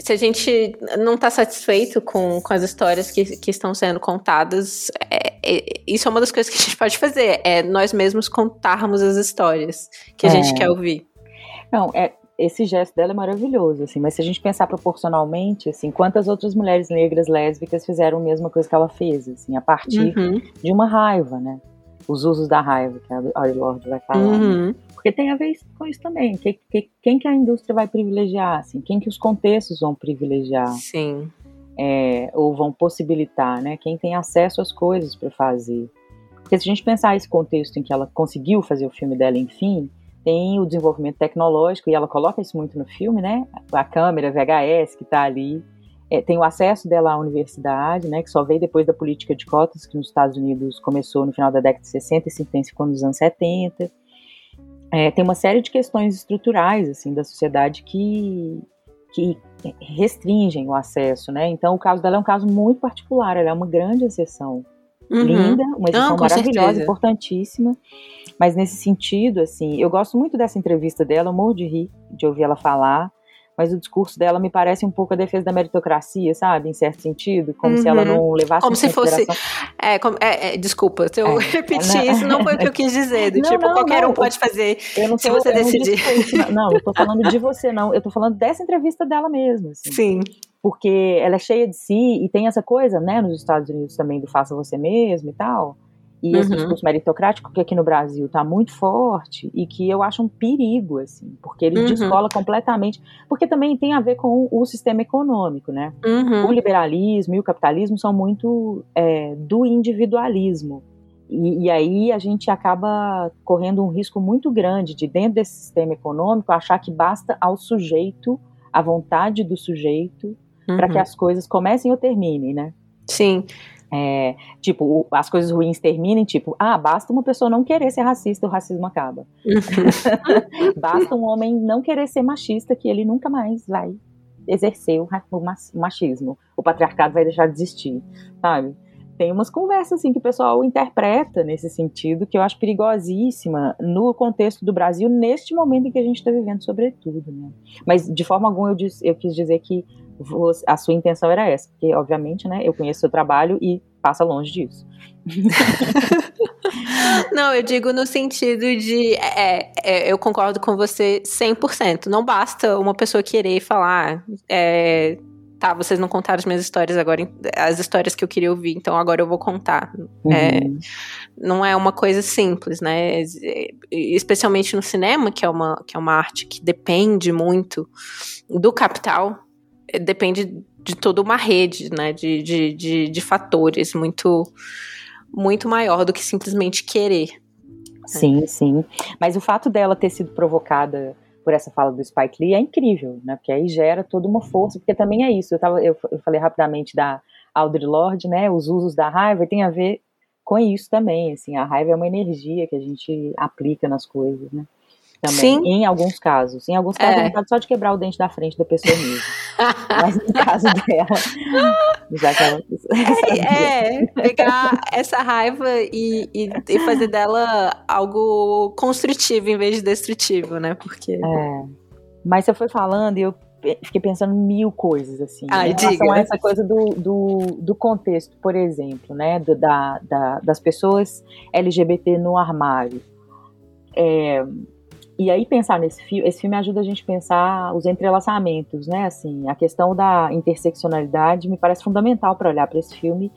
se a gente não está satisfeito com, com as histórias que, que estão sendo contadas, é, é, isso é uma das coisas que a gente pode fazer, é nós mesmos contarmos as histórias que a é. gente quer ouvir. Não, é, esse gesto dela é maravilhoso, assim, mas se a gente pensar proporcionalmente, assim, quantas outras mulheres negras lésbicas fizeram a mesma coisa que ela fez, assim, a partir uhum. de uma raiva, né? Os usos da raiva, que a Audre Lorde vai falar. Né? Uhum. Né? Porque tem a ver com isso também. Que, que, quem que a indústria vai privilegiar? Assim? Quem que os contextos vão privilegiar? Sim. É, ou vão possibilitar, né? Quem tem acesso às coisas para fazer. Porque se a gente pensar esse contexto em que ela conseguiu fazer o filme dela, enfim, tem o desenvolvimento tecnológico, e ela coloca isso muito no filme, né? A câmera VHS que está ali. É, tem o acesso dela à universidade, né, que só veio depois da política de cotas, que nos Estados Unidos começou no final da década de 60 e se intensificou nos anos 70 é, tem uma série de questões estruturais assim da sociedade que, que restringem o acesso, né? Então o caso dela é um caso muito particular, ela é uma grande exceção. Uhum. Linda, uma exceção maravilhosa, certeza. importantíssima. Mas nesse sentido, assim, eu gosto muito dessa entrevista dela, eu morro de rir de ouvir ela falar mas o discurso dela me parece um pouco a defesa da meritocracia, sabe? Em certo sentido, como uhum. se ela uhum. não levasse Como se fosse. É, como, é, é, desculpa, se eu é, *laughs* repetir não, isso, não foi o que eu quis dizer. Do não, tipo, não, qualquer um pode fazer eu não se você decidir. Não, não, eu tô falando de *laughs* você, não. Eu tô falando dessa entrevista dela mesmo. Assim. Sim. Porque ela é cheia de si e tem essa coisa, né, nos Estados Unidos também do faça você mesmo e tal e uhum. esse discurso meritocrático que aqui no Brasil está muito forte e que eu acho um perigo, assim, porque ele uhum. descola completamente, porque também tem a ver com o sistema econômico, né? Uhum. O liberalismo e o capitalismo são muito é, do individualismo. E, e, aí a gente acaba correndo um risco muito grande de, dentro desse sistema econômico, achar que basta ao sujeito, a vontade do sujeito, uhum. para que as coisas comecem ou terminem, né? Sim. É, tipo, as coisas ruins terminem, tipo, ah, basta uma pessoa não querer ser racista, o racismo acaba. Uhum. *laughs* basta um homem não querer ser machista, que ele nunca mais vai exercer o, machismo. O patriarcado vai deixar de existir, sabe? Tem umas conversas assim que o pessoal interpreta nesse sentido que eu acho perigosíssima no contexto do Brasil neste momento em que a gente está vivendo, sobretudo, né? Mas de forma alguma eu, disse, eu quis dizer que a sua intenção era essa, porque obviamente, né, eu conheço o seu trabalho e passa longe disso. *laughs* Não, eu digo no sentido de. É, é, eu concordo com você 100%. Não basta uma pessoa querer falar. É, tá, vocês não contaram as minhas histórias agora, as histórias que eu queria ouvir, então agora eu vou contar. Uhum. É, não é uma coisa simples, né? Especialmente no cinema, que é uma, que é uma arte que depende muito do capital depende de toda uma rede, né, de, de, de, de fatores muito, muito maior do que simplesmente querer. Sim, sim. Mas o fato dela ter sido provocada por essa fala do Spike Lee é incrível, né? Porque aí gera toda uma força, porque também é isso. Eu, tava, eu, eu falei rapidamente da Audre Lorde, né? Os usos da raiva tem a ver com isso também. Assim, a raiva é uma energia que a gente aplica nas coisas, né? Também, Sim. em alguns casos. Em alguns casos, é. só de quebrar o dente da frente da pessoa mesmo. *laughs* Mas no caso dela, já que ela. É, *laughs* é, pegar essa raiva e, e, e, fazer dela algo construtivo em vez de destrutivo, né? Porque. É. Mas você foi falando e eu fiquei pensando mil coisas, assim. Ai, em diga. a essa coisa do, do, do, contexto, por exemplo, né? Do, da, da, das pessoas LGBT no armário. É, e aí pensar nesse filme, esse filme ajuda a gente a pensar os entrelaçamentos, né? Assim, a questão da interseccionalidade me parece fundamental para olhar para esse filme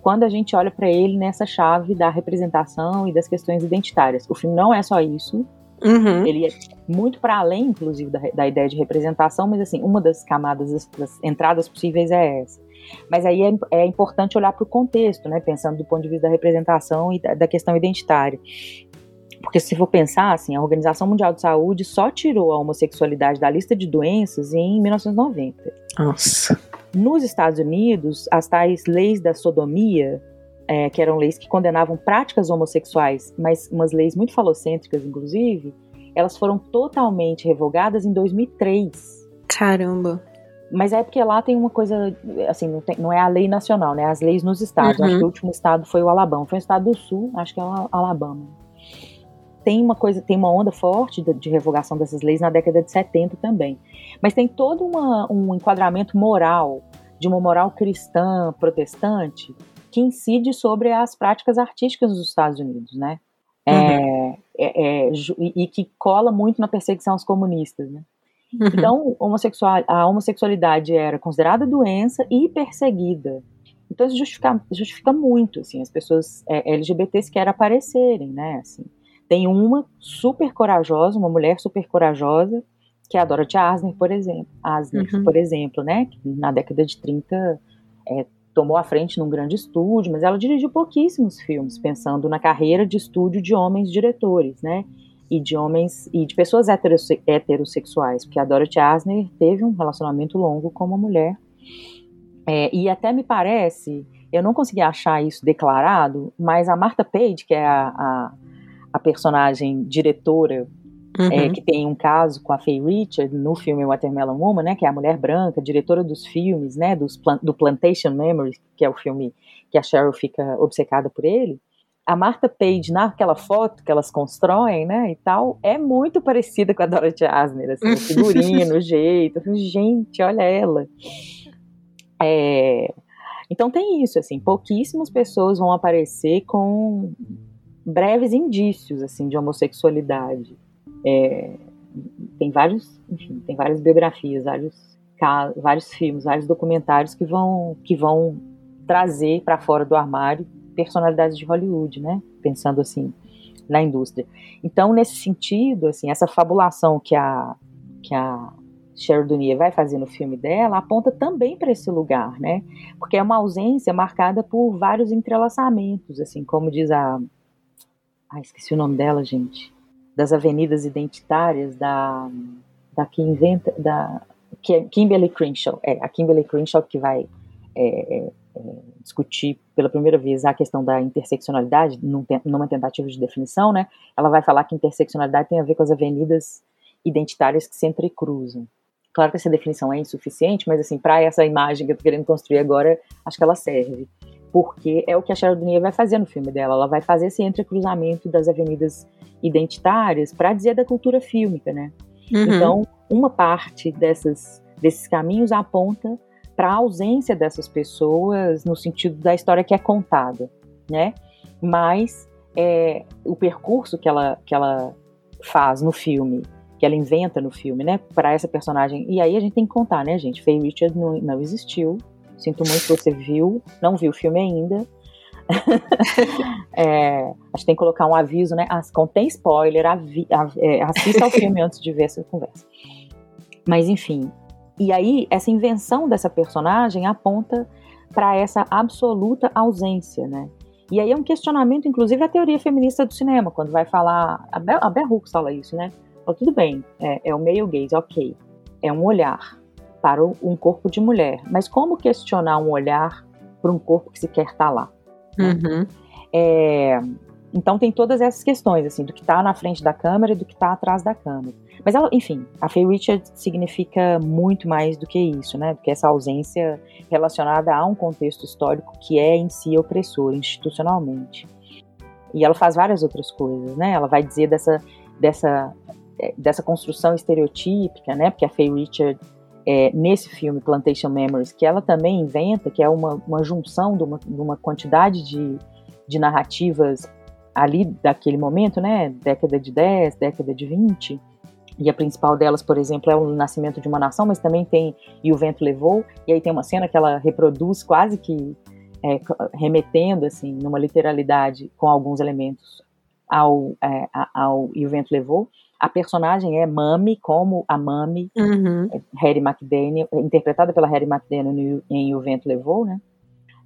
quando a gente olha para ele nessa chave da representação e das questões identitárias. O filme não é só isso. Uhum. Ele é muito para além, inclusive, da, da, ideia de representação, mas assim, uma das camadas, das, das entradas possíveis é essa. Mas aí é, é importante olhar para o contexto, né? Pensando do ponto de vista da representação e da, da questão identitária. Porque se for pensar, assim, a Organização Mundial de Saúde só tirou a homossexualidade da lista de doenças em 1990. Nossa. Nos Estados Unidos, as tais leis da sodomia, é, que eram leis que condenavam práticas homossexuais, mas umas leis muito falocêntricas, inclusive, elas foram totalmente revogadas em 2003. Caramba. Mas é porque lá tem uma coisa, assim, não, tem, não é a lei nacional, né? As leis nos estados. Uhum. Acho que o último estado foi o Alabama. Foi um estado do sul, acho que é o Alabama tem uma coisa, tem uma onda forte de, de, revogação dessas leis na década de 70 também. Mas tem todo uma, um enquadramento moral, de uma moral cristã protestante, que incide sobre as práticas artísticas dos Estados Unidos, né? É, uhum. É, é, e, e que cola muito na perseguição aos comunistas, né? Uhum. Então, homossexual, a homossexualidade era considerada doença e perseguida. Então, isso justifica, justifica muito, assim, as pessoas é, LGBTs querem aparecerem, né, assim. Tem uma super corajosa, uma mulher super corajosa, que é a Dorothy Asner, por exemplo. Asner, uhum. por exemplo, né? Que na década de 30 é, tomou a frente num grande estúdio, mas ela dirigiu pouquíssimos filmes, pensando na carreira de estúdio de homens diretores, né? E de homens e de pessoas heterosse heterossexuais, porque a Dorothy Asner teve um relacionamento longo com uma mulher. É, e até me parece, eu não consegui achar isso declarado, mas a Martha Page, que é a, a a personagem diretora é, Uhum. É, que tem um caso com a Faye Richard no filme Watermelon Woman, né, que é a mulher branca, diretora dos filmes, né, dos, do Plantation Memories, que é o filme que a Cheryl fica obcecada por ele. A Martha Page, naquela foto que elas constroem, né, e tal, é muito parecida com a Dorothy Asner, assim, o figurino, *laughs* o jeito. Gente, olha ela. É, então tem isso, assim, pouquíssimas pessoas vão aparecer com breves indícios assim de homossexualidade. É, tem vários, enfim, tem várias biografias, vários vários filmes, vários documentários que vão que vão trazer para fora do armário personalidades de Hollywood, né? Pensando assim na indústria. Então, nesse sentido, assim, essa fabulação que a que a Cheryl vai fazer no filme dela aponta também para esse lugar, né? Porque é uma ausência marcada por vários entrelaçamentos, assim, como diz a. Ah, esqueci o nome dela, gente. Das avenidas identitárias da. da que inventa. da é Kimberly Crenshaw. É, a Kimberly Crenshaw que vai é, é, é, discutir pela primeira vez a questão da interseccionalidade, numa tentativa de definição, né? Ela vai falar que interseccionalidade tem a ver com as avenidas identitárias que se entrecruzam. Claro que essa definição é insuficiente, mas assim, para essa imagem que eu tô querendo construir agora, acho que ela serve. Porque é o que a Chardonnay vai fazer no filme dela. Ela vai fazer esse entrecruzamento das avenidas identitárias para dizer da cultura fílmica, né? Uhum. Então, uma parte dessas, desses caminhos aponta para a ausência dessas pessoas no sentido da história que é contada, né? Mas é, o percurso que ela, que ela faz no filme que ela inventa no filme, né, para essa personagem. E aí a gente tem que contar, né, gente? Faye Richard não, não existiu. Sinto muito que você viu, não viu o filme ainda. *laughs* é, a gente tem que colocar um aviso, né? As, contém spoiler, avi, é, assista ao filme antes de ver essa conversa. Mas enfim. E aí, essa invenção dessa personagem aponta para essa absoluta ausência, né? E aí é um questionamento, inclusive, a teoria feminista do cinema, quando vai falar. A Bell, fala isso, né? Então, tudo bem, é, é o male gaze, ok. É um olhar para um corpo de mulher. Mas como questionar um olhar para um corpo que se quer estar tá lá? Uhum. É, então tem todas essas questões, assim, do que está na frente da câmera e do que está atrás da câmera. Mas ela, enfim, a Faye Richard significa muito mais do que isso, né? Do que essa ausência relacionada a um contexto histórico que é em si opressor institucionalmente. E ela faz várias outras coisas, né? Ela vai dizer dessa, dessa é, dessa construção estereotípica, né? Porque a Faye Richard, é, nesse filme Plantation Memories, que ela também inventa, que é uma, uma junção de uma, de uma quantidade de, de narrativas ali daquele momento, né? Década de 10, década de 20. E a principal delas, por exemplo, é o Nascimento de uma Nação, mas também tem E o Vento Levou. E aí tem uma cena que ela reproduz quase que é, remetendo, assim, numa literalidade com alguns elementos ao, é, ao E o Vento Levou. A personagem é Mami, como a Mami, uhum. Harry McDaniel, interpretada pela Harry McDaniel em O Vento Levou, né?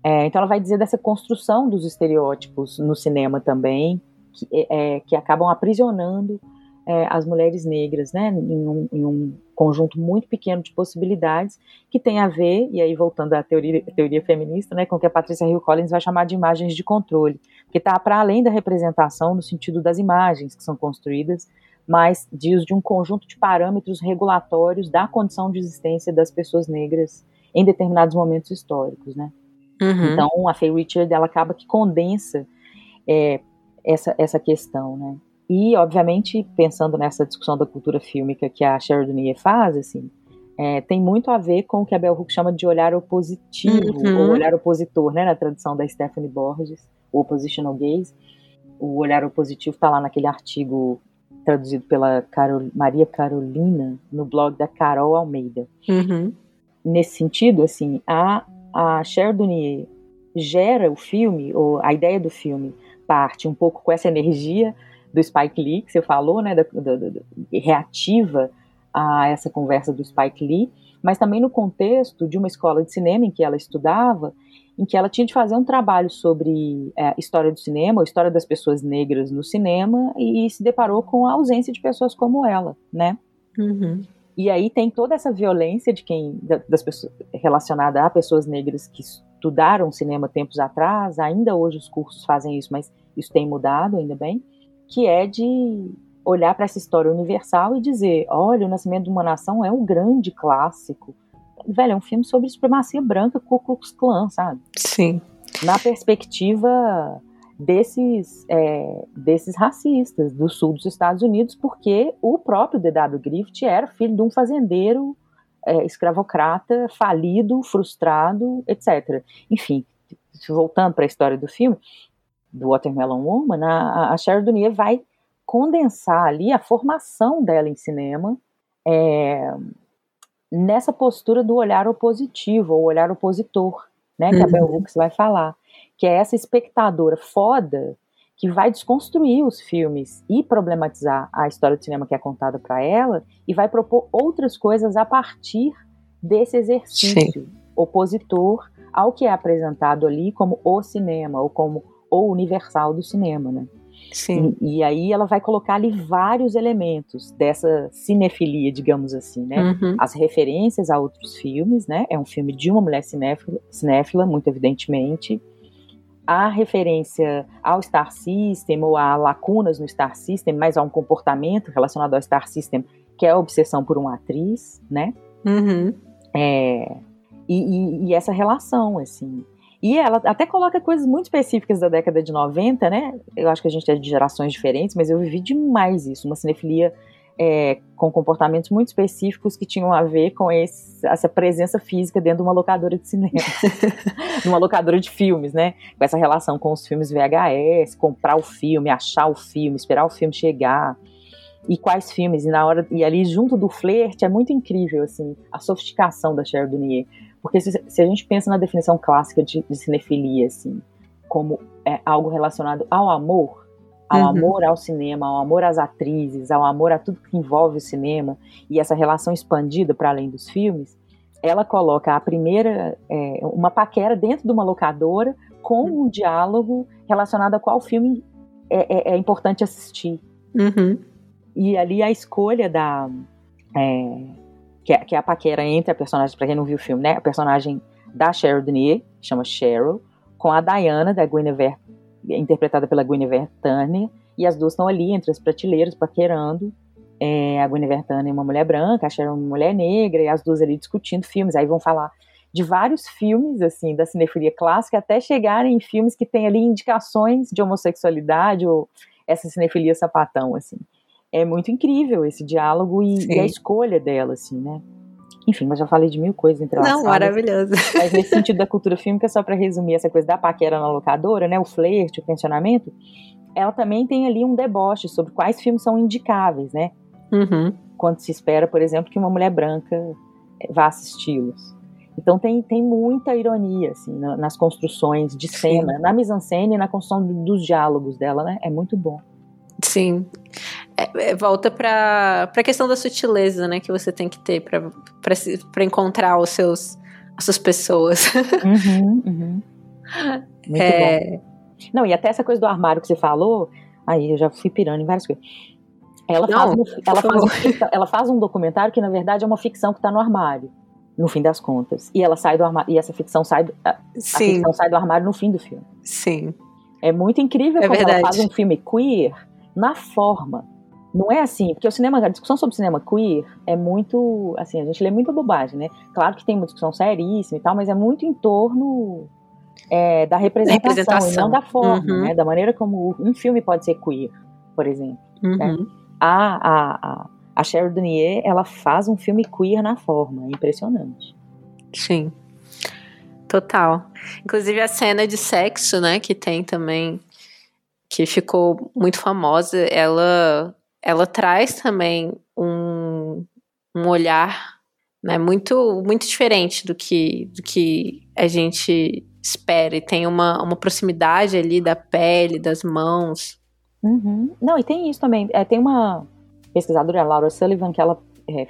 É, então ela vai dizer dessa construção dos estereótipos no cinema também, que, é, é que acabam aprisionando é, as mulheres negras, né, em um, em um, conjunto muito pequeno de possibilidades que tem a ver, e aí voltando à teoria, teoria feminista, né, com o que a Patrícia Hill Collins vai chamar de imagens de controle, que está para além da representação no sentido das imagens que são construídas mas diz de um conjunto de parâmetros regulatórios da condição de existência das pessoas negras em determinados momentos históricos, né? Uhum. Então, a Faye Richard, ela acaba que condensa é, essa, essa questão, né? E, obviamente, pensando nessa discussão da cultura fílmica que a Sheridan faz, assim, é, tem muito a ver com o que a Bell Hooks chama de olhar opositivo, uhum. ou olhar opositor, né, na tradução da Stephanie Borges, o oppositional gaze. O olhar opositivo está lá naquele artigo traduzido pela Carol, Maria Carolina no blog da Carol Almeida. Uhum. Nesse sentido, assim, a, a Cher Dunier gera o filme, ou a ideia do filme parte um pouco com essa energia do Spike Lee, que você falou, né, da, da, da, reativa a essa conversa do Spike Lee, mas também no contexto de uma escola de cinema em que ela estudava em que ela tinha de fazer um trabalho sobre é, história do cinema, a história das pessoas negras no cinema, e se deparou com a ausência de pessoas como ela, né? Uhum. E aí tem toda essa violência de quem das pessoas relacionada a pessoas negras que estudaram cinema tempos atrás, ainda hoje os cursos fazem isso, mas isso tem mudado, ainda bem, que é de olhar para essa história universal e dizer, olha, o Nascimento de uma Nação é um grande clássico, velho, é um filme sobre supremacia branca, Ku Klux Klan, sabe? Sim. Na perspectiva desses, é, desses racistas do sul dos Estados Unidos, porque o próprio D.W. Griffith era filho de um fazendeiro é, escravocrata, falido, frustrado, etc. Enfim, voltando para a história do filme, do Watermelon Woman, a, a Cheryl Dunier vai condensar ali a formação dela em cinema, é, nessa postura do olhar opositivo, ou olhar opositor, né, que uhum. a Bell Hooks vai falar, que é essa espectadora foda que vai desconstruir os filmes e problematizar a história do cinema que é contada para ela e vai propor outras coisas a partir desse exercício Sim. opositor ao que é apresentado ali como o cinema ou como o universal do cinema, né? Sim. E, e, aí ela vai colocar ali vários elementos dessa cinefilia, digamos assim, né? Uhum. As referências a outros filmes, né? É um filme de uma mulher cinéfila, cinéfila muito evidentemente. A referência ao Star System ou a lacunas no Star System, mas a um comportamento relacionado ao Star System, que é a obsessão por uma atriz, né? Uhum. É, e, e, e essa relação, assim. E ela até coloca coisas muito específicas da década de 90, né? Eu acho que a gente é de gerações diferentes, mas eu vivi demais isso, uma cinefilia é, com comportamentos muito específicos que tinham a ver com esse, essa presença física dentro de uma locadora de cinema, *laughs* numa locadora de filmes, né? Com essa relação com os filmes VHS, comprar o filme, achar o filme, esperar o filme chegar e quais filmes e na hora e ali junto do flerte é muito incrível assim a sofisticação da Cher Dunier porque se, se, a gente pensa na definição clássica de, de cinefilia, assim, como é, algo relacionado ao amor, ao uhum. amor ao cinema, ao amor às atrizes, ao amor a tudo que envolve o cinema, e essa relação expandida para além dos filmes, ela coloca a primeira, é, uma paquera dentro de uma locadora com um diálogo relacionado a qual filme é, é, é importante assistir. Uhum. E ali a escolha da. É, que é, que é a paquera entre a personagem, pra quem não viu o filme, né? A personagem da Cheryl Denier, chama Cheryl, com a Diana, da Guinevere, interpretada pela Guinevere Turner, e as duas estão ali entre as prateleiras, paquerando. É, a Guinevere Turner é uma mulher branca, a Cheryl é uma mulher negra, e as duas ali discutindo filmes. Aí vão falar de vários filmes, assim, da cinefilia clássica, até chegarem em filmes que têm ali indicações de homossexualidade ou essa cinefilia sapatão, assim é muito incrível esse diálogo e, e, a escolha dela, assim, né? Enfim, mas já falei de mil coisas entrelaçadas. Não, maravilhoso. Mas nesse *laughs* sentido da cultura fílmica, só para resumir essa coisa da paquera na locadora, né, o flerte, o pensionamento, ela também tem ali um deboche sobre quais filmes são indicáveis, né? Uhum. Quando se espera, por exemplo, que uma mulher branca vá assisti-los. Então tem, tem muita ironia assim, nas construções de cena, Sim. na mise-en-scène e na construção dos diálogos dela, né? É muito bom. Sim. É, é, volta para a questão da sutileza, né, que você tem que ter para encontrar os seus, as suas pessoas. *laughs* Uhum, uhum. Muito é... bom. Não, e até essa coisa do armário que você falou, aí eu já fui pirando em várias coisas. Ela, Não, faz, um, ela, faz um, ela faz um documentário que, na verdade, é uma ficção que está no armário, no fim das contas. E ela sai do armário, e essa ficção sai do, a, a ficção sai do armário no fim do filme. Sim. É muito incrível é como verdade. ela faz um filme queer na forma. Não é assim, porque o cinema, a discussão sobre cinema queer é muito, assim, a gente lê muita bobagem, né? Claro que tem uma discussão seríssima e tal, mas é muito em torno é, da representação, representação, e não da forma, uhum. né? Da maneira como um filme pode ser queer, por exemplo. Uhum. Né? A, a, a, a Cheryl Dunier, ela faz um filme queer na forma, é impressionante. Sim. Total. Inclusive a cena de sexo, né, que tem também que ficou muito famosa, ela, ela traz também um, um olhar né, muito, muito diferente do que, do que a gente espera. E tem uma, uma proximidade ali da pele, das mãos. Uhum. Não, e tem isso também. É, tem uma pesquisadora, a Laura Sullivan, que ela é,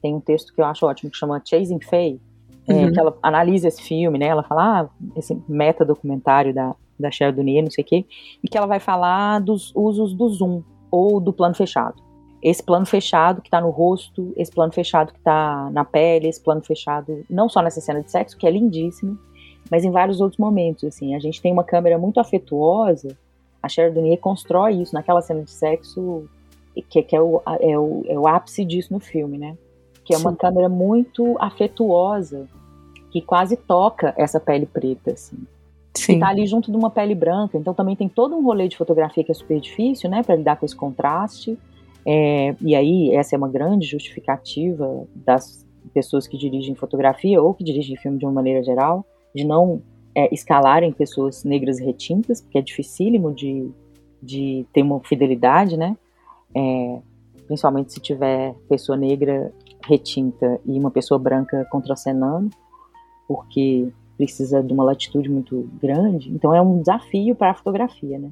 tem um texto que eu acho ótimo, que chama Chasing Faye, é, uhum. que ela analisa esse filme, né? Ela fala, ah, esse meta-documentário da, da Dunier, não sei o quê, e que ela vai falar dos usos do zoom ou do plano fechado. Esse plano fechado que está no rosto, esse plano fechado que está na pele, esse plano fechado não só nessa cena de sexo, que é lindíssimo, mas em vários outros momentos, assim. A gente tem uma câmera muito afetuosa, a Dunier constrói isso naquela cena de sexo, que, que é, o, é, o, é o ápice disso no filme, né? Que é uma Sim. câmera muito afetuosa, que quase toca essa pele preta, assim. Sim. E tá ali junto de uma pele branca, então também tem todo um rolê de fotografia que é super difícil, né, para lidar com esse contraste. É, e aí, essa é uma grande justificativa das pessoas que dirigem fotografia ou que dirigem filme de uma maneira geral, de não é, escalarem pessoas negras retintas, porque é dificílimo de, de ter uma fidelidade, né? É, principalmente se tiver pessoa negra retinta e uma pessoa branca contracenando, porque precisa de uma latitude muito grande, então é um desafio para a fotografia, né?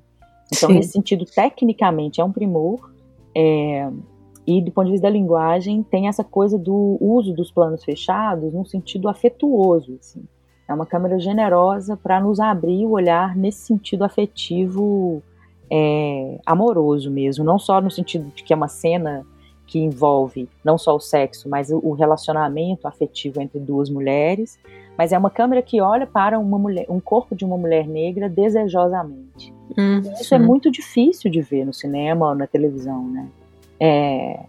Então, Sim. nesse sentido, tecnicamente é um primor. É, e do ponto de vista da linguagem, tem essa coisa do uso dos planos fechados num sentido afetuoso. Assim. É uma câmera generosa para nos abrir o olhar nesse sentido afetivo, é, amoroso mesmo. Não só no sentido de que é uma cena que envolve não só o sexo, mas o relacionamento afetivo entre duas mulheres, mas é uma câmera que olha para uma mulher, um corpo de uma mulher negra desejosamente. Hum, isso é muito difícil de ver no cinema ou na televisão, né? É,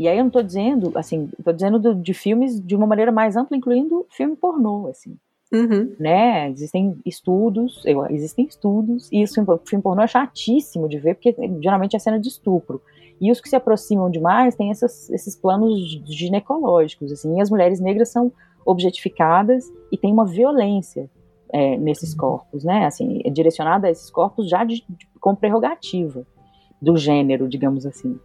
e aí eu não estou dizendo, assim, estou dizendo do, de filmes de uma maneira mais ampla, incluindo filme pornô, assim. Uhum. Né? Existem estudos, eu, existem estudos, e isso filme pornô é chatíssimo de ver, porque geralmente é cena de estupro. E os que se aproximam demais têm essas, esses planos ginecológicos, assim, e as mulheres negras são objetificadas e tem uma violência é, nesses uhum. corpos, né? Assim, é direcionada a esses corpos já de, de, com prerrogativa do gênero, digamos assim.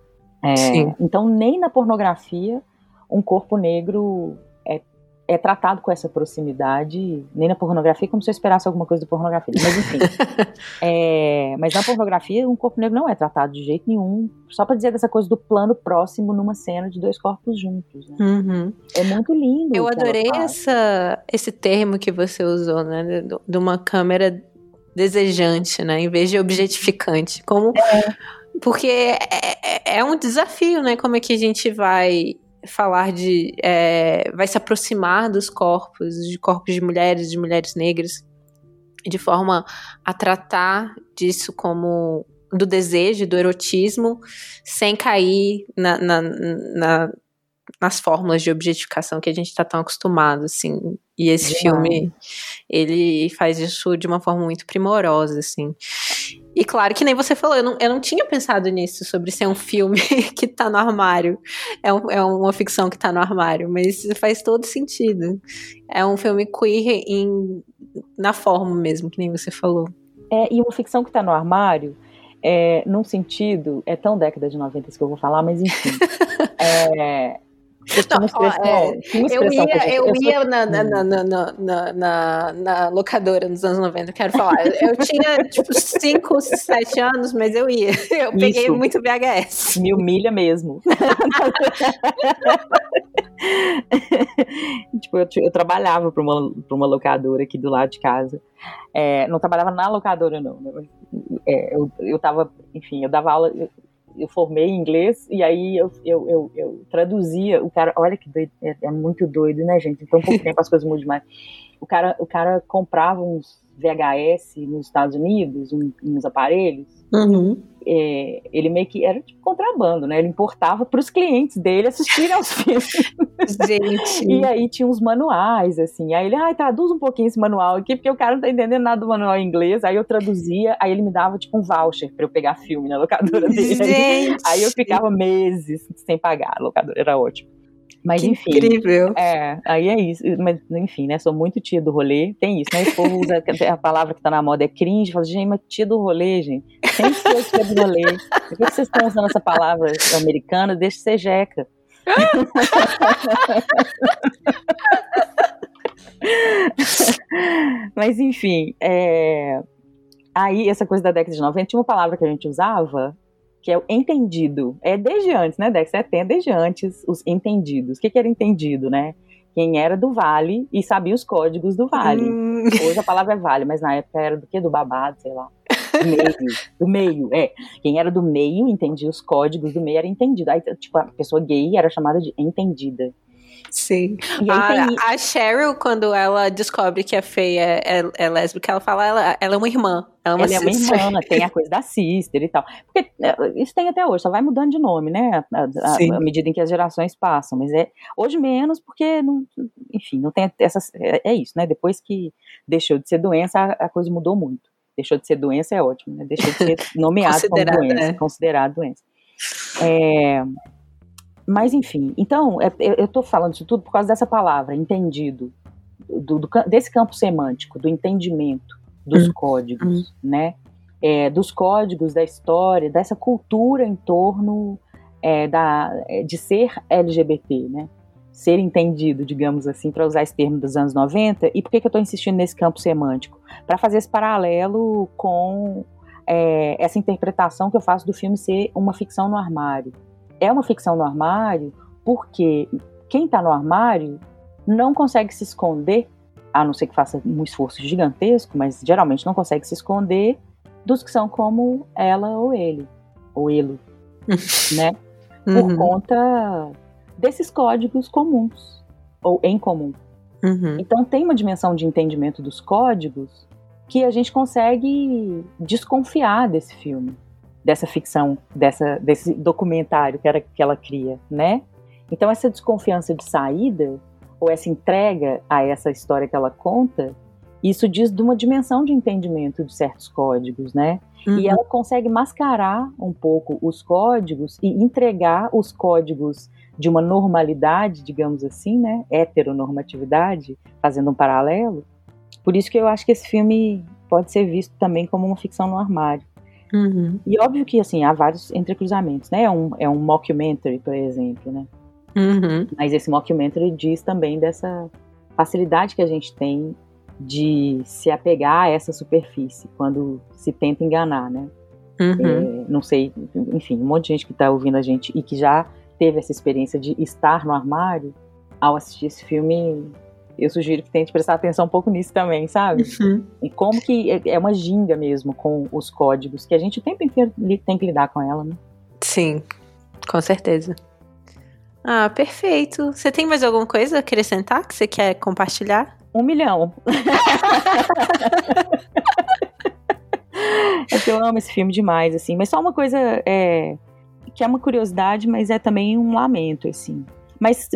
É, então, nem na pornografia um corpo negro é, tratado com essa proximidade, nem na pornografia, como se eu esperasse alguma coisa da pornografia. Mas enfim. *laughs* é, mas na pornografia, um corpo negro não é tratado de jeito nenhum, só para dizer dessa coisa do plano próximo numa cena de dois corpos juntos. Né? Uhum. É muito lindo. Eu adorei essa, esse termo que você usou, né? De, de uma câmera desejante, né? Em vez de objetificante. Como. É porque é, é, é, um desafio, né? Como é que a gente vai falar de. É, vai se aproximar dos corpos, de corpos de mulheres, de mulheres negras, de forma a tratar disso como. do desejo, do erotismo, sem cair na, na, na nas fórmulas de objetificação que a gente está tão acostumado, assim. E esse filme, ele faz isso de uma forma muito primorosa, assim. E claro que nem você falou, eu não, eu não tinha pensado nisso, sobre ser um filme *laughs* que tá no armário. É, um, é uma ficção que tá no armário, mas faz todo sentido. É um filme queer em, na forma mesmo, que nem você falou. É, e uma ficção que tá no armário, é, num sentido, é tão década de 90 que eu vou falar, mas enfim. *laughs* é, não, ó, é, eu ia, eu, eu ia na, na, na, na, na, na, locadora nos anos 90, quero falar. Eu tinha, tipo, 5, 7 anos, mas eu ia. *laughs* Eu peguei Isso. muito VHS. Me humilha mesmo. *laughs* tipo, eu, eu trabalhava para uma, uma locadora aqui do lado de casa. É, não trabalhava na locadora, não. Né? É, eu, eu tava, enfim, eu dava aula, eu formei em inglês e aí eu, eu, eu, eu traduzia. O cara, olha que doido, é, é, muito doido, né, gente? Então, pouco tempo as coisas mudam demais. O cara, o cara comprava uns VHS nos Estados Unidos, um, uns aparelhos. Uhum. É, ele meio que era tipo contrabando, né? Ele importava para os clientes dele assistirem aos *laughs* filmes. Gente. e aí tinha uns manuais, assim. Aí ele, ai, ah, traduz um pouquinho esse manual aqui, porque o cara não tá entendendo nada do manual em inglês. Aí eu traduzia, aí ele me dava tipo um voucher para eu pegar filme na locadora dele. Gente. Aí eu ficava meses sem pagar, a locadora era ótimo. Mas que enfim. Incrível. É, aí é isso. Mas, enfim, né? Sou muito tia do rolê. Tem isso, né? O povo usa a palavra que tá na moda é cringe. Fala, gente, mas tia do rolê, gente. Tem que ser tia do rolê. Por que vocês estão usando essa palavra americana? Deixa de ser jeca. *laughs* mas enfim, é... aí essa coisa da década de 90 tinha uma palavra que a gente usava que é o entendido. É desde antes, né, Dex? Você tem desde antes os entendidos. O que, que era entendido, né? Quem era do Vale e sabia os códigos do Vale. Hum. Hoje a palavra é Vale, mas na época era do que? Do babado, sei lá. Do meio, do meio, é. Quem era do meio entendia os códigos do meio, era entendido. Aí, tipo, a pessoa gay era chamada de entendida. Sim. A, tem... a, Cheryl, quando ela descobre que a Faye é, é, é lésbica, ela fala ela, ela é uma irmã. Ela, é uma, ela é uma irmã, *laughs* tem a coisa da sister e tal. Porque é, isso tem até hoje, só vai mudando de nome, né? À medida em que as gerações passam. Mas é hoje menos, porque, não, enfim, não tem essas. É, é, isso, né? Depois que deixou de ser doença, a, a coisa mudou muito. Deixou de ser doença é ótimo, né? Deixou de ser *laughs* nomeado como doença, é. considerado doença. É, mas enfim, então, é, eu estou falando isso tudo por causa dessa palavra, entendido, do, do, desse campo semântico, do entendimento dos uhum. códigos, uhum. né? É, dos códigos da história, dessa cultura em torno é, da, é, de ser LGBT, né? Ser entendido, digamos assim, para usar esse termo dos anos 90. E por que, que eu estou insistindo nesse campo semântico? Para fazer esse paralelo com é, essa interpretação que eu faço do filme ser uma ficção no armário. É uma ficção no armário porque quem está no armário não consegue se esconder, a não ser que faça um esforço gigantesco, mas geralmente não consegue se esconder dos que são como ela ou ele, ou ele, *laughs* né? Por uhum. conta desses códigos comuns, ou em comum. Uhum. Então tem uma dimensão de entendimento dos códigos que a gente consegue desconfiar desse filme, dessa ficção, dessa, desse documentário que, era, que ela cria, né? Então essa desconfiança de saída ou essa entrega a essa história que ela conta, isso diz de uma dimensão de entendimento de certos códigos, né? Uhum. E ela consegue mascarar um pouco os códigos e entregar os códigos de uma normalidade, digamos assim, né? Heteronormatividade, fazendo um paralelo. Por isso que eu acho que esse filme pode ser visto também como uma ficção no armário. Uhum. E óbvio que, assim, há vários entrecruzamentos, né? É um, é um mockumentary, por exemplo, né? Uhum. Mas esse mockumentary diz também dessa facilidade que a gente tem de se apegar a essa superfície quando se tenta enganar, né? Uhum. É, não sei, enfim, um monte de gente que está ouvindo a gente e que já teve essa experiência de estar no armário, ao assistir esse filme, eu sugiro que tente prestar atenção um pouco nisso também, sabe? Uhum. E como que é, é uma ginga mesmo com os códigos, que a gente o tempo inteiro tem que lidar com ela, né? Sim, com certeza. Ah, perfeito. Você tem mais alguma coisa a acrescentar que você quer compartilhar? Um milhão. *laughs* é que eu amo esse filme demais, assim. Mas só uma coisa é, que é uma curiosidade, mas é também um lamento, assim. Mas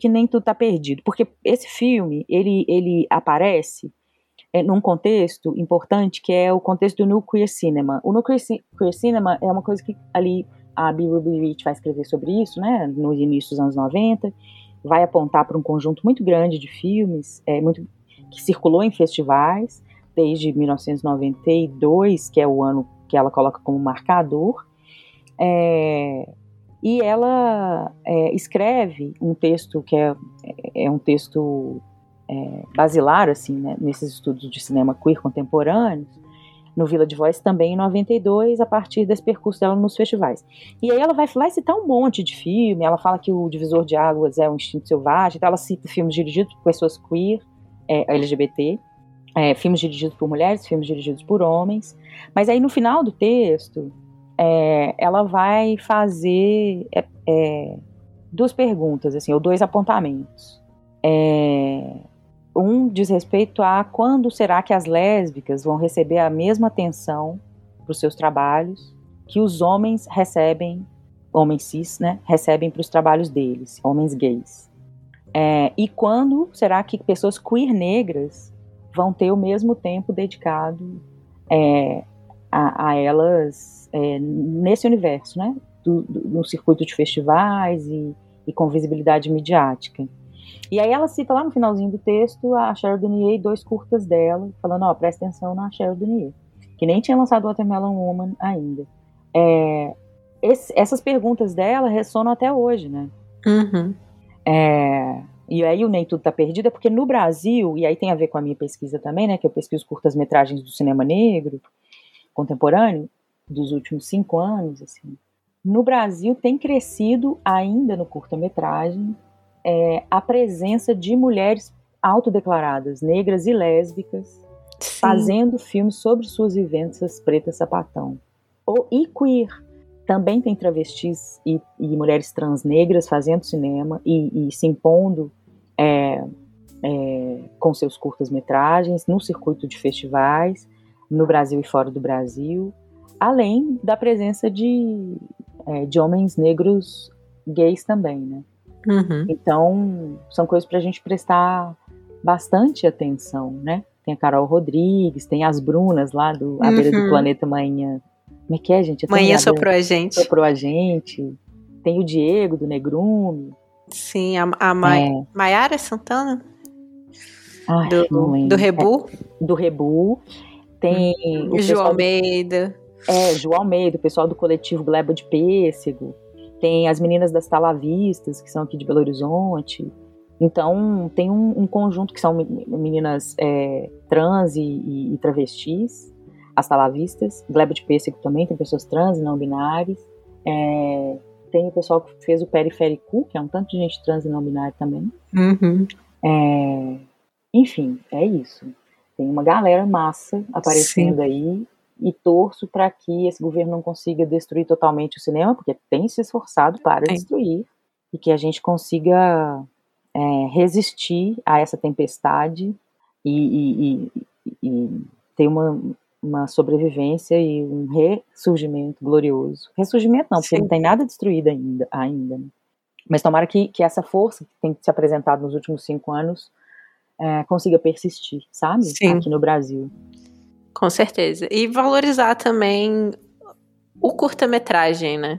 que nem tudo tá perdido. Porque esse filme, ele, ele aparece é, num contexto importante, que é o contexto do Queer Cinema. O Queer Cinema é uma coisa que ali a Bill Rubinstein vai escrever sobre isso, né, no início dos anos 90, vai apontar para um conjunto muito grande de filmes, é, muito, que circulou em festivais, desde 1992, que é o ano que ela coloca como marcador, é, e ela é, escreve um texto que é, é um texto é, basilar, assim, né, nesses estudos de cinema queer contemporâneos, no Village Voice também em 92, a partir desse percurso dela nos festivais. E aí ela vai lá citar um monte de filme, ela fala que o Divisor de Águas é um instinto selvagem, então ela cita filmes dirigidos por pessoas queer, é, LGBT, é, filmes dirigidos por mulheres, filmes dirigidos por homens, mas aí no final do texto, é, ela vai fazer é, é, duas perguntas, assim, ou dois apontamentos. É, um diz respeito a quando será que as lésbicas vão receber a mesma atenção para os seus trabalhos que os homens recebem, homens cis, né, recebem para os trabalhos deles, homens gays. É, e quando será que pessoas queer negras vão ter o mesmo tempo dedicado é, a, a, elas é, nesse universo, né, do, do, no circuito de festivais e, e com visibilidade midiática. E aí ela cita lá no finalzinho do texto a Cheryl Dunier e dois curtas dela, falando, ó, presta atenção na Cheryl Dunier, que nem tinha lançado Watermelon Woman ainda. É, esse, essas perguntas dela ressonam até hoje, né? Uhum. É, e aí o Nem Tudo Tá Perdido é porque no Brasil, e aí tem a ver com a minha pesquisa também, né, que eu pesquiso curtas-metragens do cinema negro contemporâneo, dos últimos cinco anos, assim, no Brasil tem crescido ainda no curta-metragem é, a presença de mulheres autodeclaradas, negras e lésbicas, Sim. fazendo filmes sobre suas vivências pretas sapatão. Ou, e queer. Também tem travestis e, e mulheres trans negras fazendo cinema e, e se impondo é, é, com seus curtas-metragens no circuito de festivais, no Brasil e fora do Brasil, além da presença de, é, de homens negros gays também, né? Uhum. Então, são coisas para a gente prestar bastante atenção, né? Tem a Carol Rodrigues, tem as Brunas lá do A Beira uhum. do Planeta Manhã. Como é que é, gente? Manhã soprou a gente. Soprou a gente. Tem o Diego, do Negrume. Sim, a, a Ma é. Maiara Santana. Ai, do, do Rebu. É, do Rebu. Tem o João Almeida. É, João Almeida, o pessoal do coletivo Gleba de Pêssego tem as meninas das Talavistas, que são aqui de Belo Horizonte. Então, tem um, um conjunto que são meninas é, trans e, e, travestis, as talavistas. Gleba de Pêssego também tem pessoas trans e não binárias. É, tem o pessoal que fez o periférico, que é um tanto de gente trans e não binária também. Uhum. É, enfim, é isso. Tem uma galera massa aparecendo Sim. aí e torço para que esse governo não consiga destruir totalmente o cinema, porque tem se esforçado para Sim. destruir, e que a gente consiga é, resistir a essa tempestade e, e, e, e ter uma, uma sobrevivência e um ressurgimento glorioso. Ressurgimento não, porque Sim. não tem nada destruído ainda. ainda né? Mas tomara que, que essa força que tem se apresentado nos últimos cinco anos é, consiga persistir, sabe? Sim. Aqui no Brasil. Com certeza. E valorizar também o curta-metragem, né?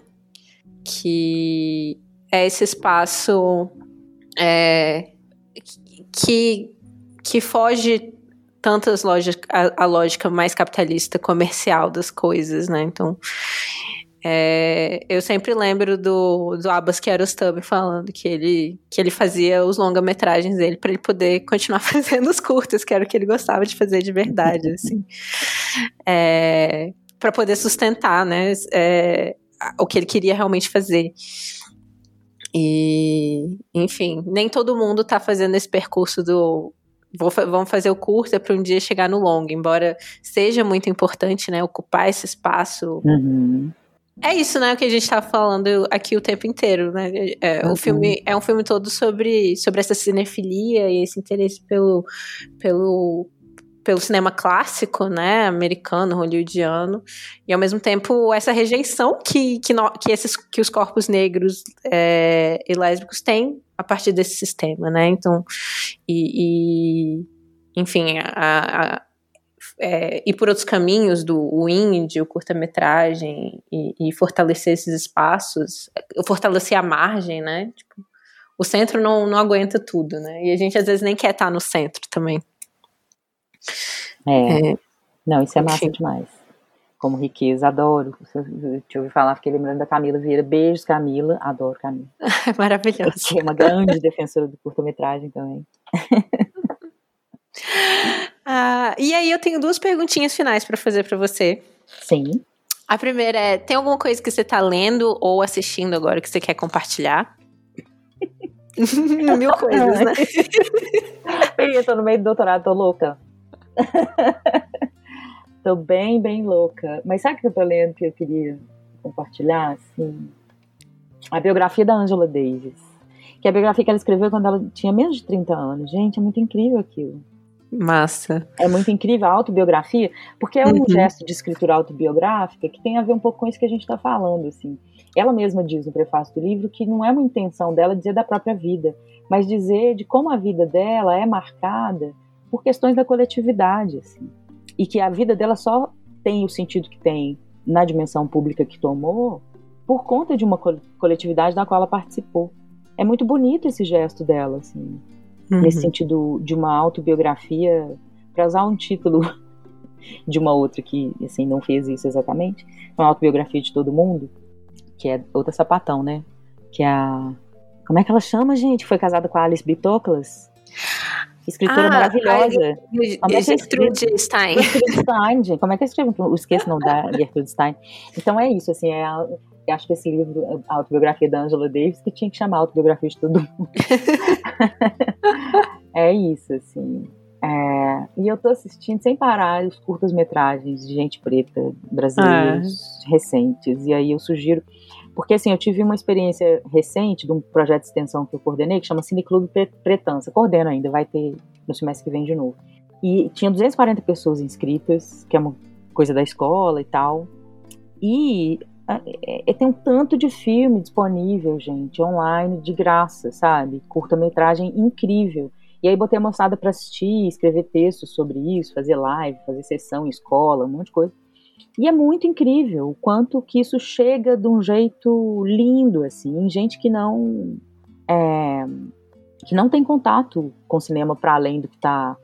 Que é esse espaço é, que, que foge tantas lojas a, a, lógica mais capitalista comercial das coisas, né? Então é, eu sempre lembro do, do Abbas Kiarostami falando que ele, que ele fazia os longa-metragens dele para ele poder continuar *laughs* fazendo os curtas, que era o que ele gostava de fazer de verdade, assim. É, para poder sustentar, né, é, o que ele queria realmente fazer. E, enfim, nem todo mundo está fazendo esse percurso do vou, vamos fazer o curso para um dia chegar no longo, embora seja muito importante, né, ocupar esse espaço. Uhum. É isso, né, o que a gente está falando aqui o tempo inteiro, né? É, uhum. O filme é um filme todo sobre, sobre essa cinefilia e esse interesse pelo, pelo pelo cinema clássico, né, americano, hollywoodiano, e ao mesmo tempo essa rejeição que, que, no, que, esses, que os corpos negros é, e lésbicos têm a partir desse sistema, né, então, e, e enfim, a, a, é, ir por outros caminhos do o indie, o curta-metragem, e, e, fortalecer esses espaços, fortalecer a margem, né, tipo, o centro não, não aguenta tudo, né, e a gente às vezes nem quer estar no centro também. É. é. Não, isso é massa demais. Como riqueza, adoro. Te ouvi falar, fiquei lembrando da Camila Vieira. Beijos, Camila. Adoro Camila. *laughs* Maravilhosa. é uma grande *laughs* defensora do curta-metragem também. *laughs* ah, e aí eu tenho duas perguntinhas finais para fazer para você. Sim. A primeira é: tem alguma coisa que você está lendo ou assistindo agora que você quer compartilhar? *laughs* Mil coisas, né? *laughs* eu tô no meio do doutorado, tô louca. *laughs* tô bem, bem louca. Mas sabe o que eu tô lendo que eu queria compartilhar? Assim, a biografia da Angela Davis. Que é a biografia que ela escreveu quando ela tinha menos de 30 anos. Gente, é muito incrível aquilo. Massa. É muito incrível a autobiografia, porque é um uhum. gesto de escritura autobiográfica que tem a ver um pouco com isso que a gente está falando, assim. Ela mesma diz no prefácio do livro que não é uma intenção dela dizer da própria vida, mas dizer de como a vida dela é marcada por questões da coletividade, assim. E que a vida dela só tem o sentido que tem na dimensão pública que tomou por conta de uma coletividade da qual ela participou. É muito bonito esse gesto dela, assim, uhum. nesse sentido de uma autobiografia, para usar um título *laughs* de uma outra que, assim, não fez isso exatamente, uma autobiografia de todo mundo, que é outra sapatão, né? Que é a. Como é que ela chama, gente? Foi casada com a Alice Bitoclas? Escritora ah, maravilhosa. Como é Gertrude Stein. Gertrude Stein, gente. Como é que eu escrevo? Eu esqueço o nome da Gertrude Stein. Então é isso, assim, é a, acho que esse livro, a autobiografia da Angela Davis, que tinha que chamar a autobiografia de todo mundo. *laughs* é isso, assim. É, e eu tô assistindo sem parar os curtas-metragens de gente preta brasileiros ah. recentes. E aí eu sugiro. Porque assim, eu tive uma experiência recente de um projeto de extensão que eu coordenei, que chama Cineclube Pretança. Coordeno ainda, vai ter no semestre que vem de novo. E tinha 240 pessoas inscritas, que é uma coisa da escola e tal. E é, é, tem um tanto de filme disponível, gente, online, de graça, sabe? Curta-metragem incrível. E aí botei a moçada para assistir, escrever textos sobre isso, fazer live, fazer sessão em escola, um monte de coisa. E é muito incrível o quanto que isso chega de um jeito lindo, assim, em gente que não é, que não tem contato com cinema para além do que está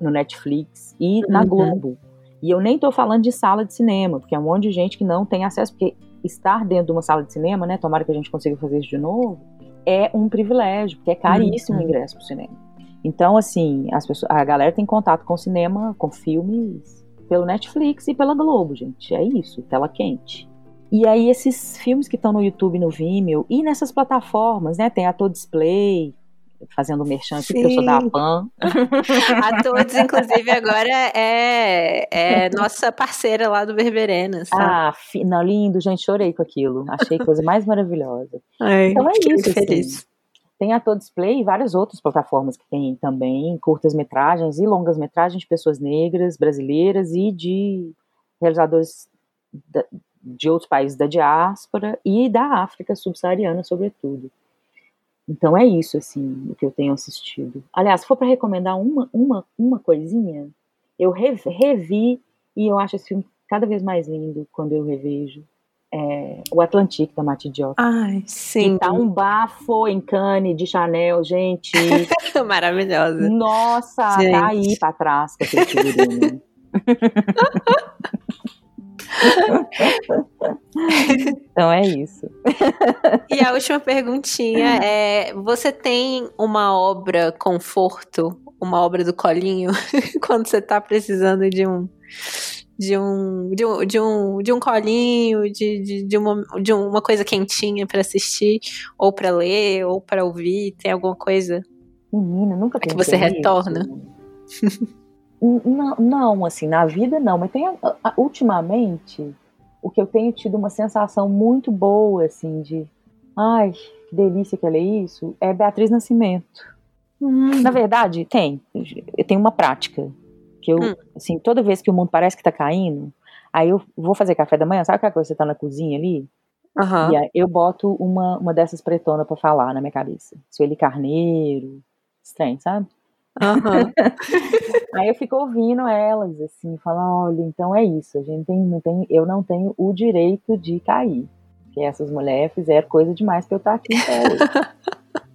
no Netflix e na uhum. Globo. E eu nem estou falando de sala de cinema, porque é um monte de gente que não tem acesso, porque estar dentro de uma sala de cinema, né, tomara que a gente consiga fazer isso de novo, é um privilégio, porque é caríssimo uhum. o ingresso para o cinema. Então, assim, as pessoas, a galera tem contato com cinema, com filmes pelo Netflix e pela Globo, gente. É isso, tela quente. E aí esses filmes que estão no YouTube, no Vimeo e nessas plataformas, né? Tem Ator Display, fazendo merchan aqui, porque eu sou da PAN. *laughs* a todos, inclusive, agora é, é nossa parceira lá do Verberenas. Ah, não, lindo, gente, chorei com aquilo. Achei coisa mais maravilhosa. Ai, então é isso. Feliz. Assim. Tem a Todo Display e várias outras plataformas que tem também curtas-metragens e longas-metragens de pessoas negras, brasileiras e de realizadores de outros países da diáspora e da África subsaariana, sobretudo. Então é isso, assim, o que eu tenho assistido. Aliás, se for para recomendar uma, uma, uma coisinha, eu revi e eu acho esse filme cada vez mais lindo quando eu revejo. É, o Atlantique da Mati Diop. Ai, sim. Que tá um bafo em Cannes de Chanel, gente. *laughs* Maravilhosa. Nossa, gente. tá aí pra trás com aquele figurino. *laughs* *laughs* então é isso. E a última perguntinha é: você tem uma obra conforto, uma obra do colinho, *laughs* quando você tá precisando de um de um de um, de um, de um colinho, de, de, de, uma, de uma coisa quentinha para assistir, ou para ler, ou para ouvir? Tem alguma coisa? Menina, nunca que você retorna? *laughs* Não, não, assim, na vida não, mas tem ultimamente o que eu tenho tido uma sensação muito boa, assim, de ai, que delícia que ela é isso, é Beatriz Nascimento. Hum. Na verdade, tem. Eu tenho uma prática. Que eu, hum. assim, toda vez que o mundo parece que tá caindo, aí eu vou fazer café da manhã, sabe aquela coisa que você tá na cozinha ali? Uhum. E aí eu boto uma, uma dessas pretonas para falar na minha cabeça. Sueli Carneiro, estranho, sabe? Uhum. *laughs* Aí eu fico ouvindo elas, assim, falar, olha, então é isso, a gente tem, não tem, eu não tenho o direito de cair. Porque essas mulheres fizeram coisa demais pra eu estar aqui *laughs*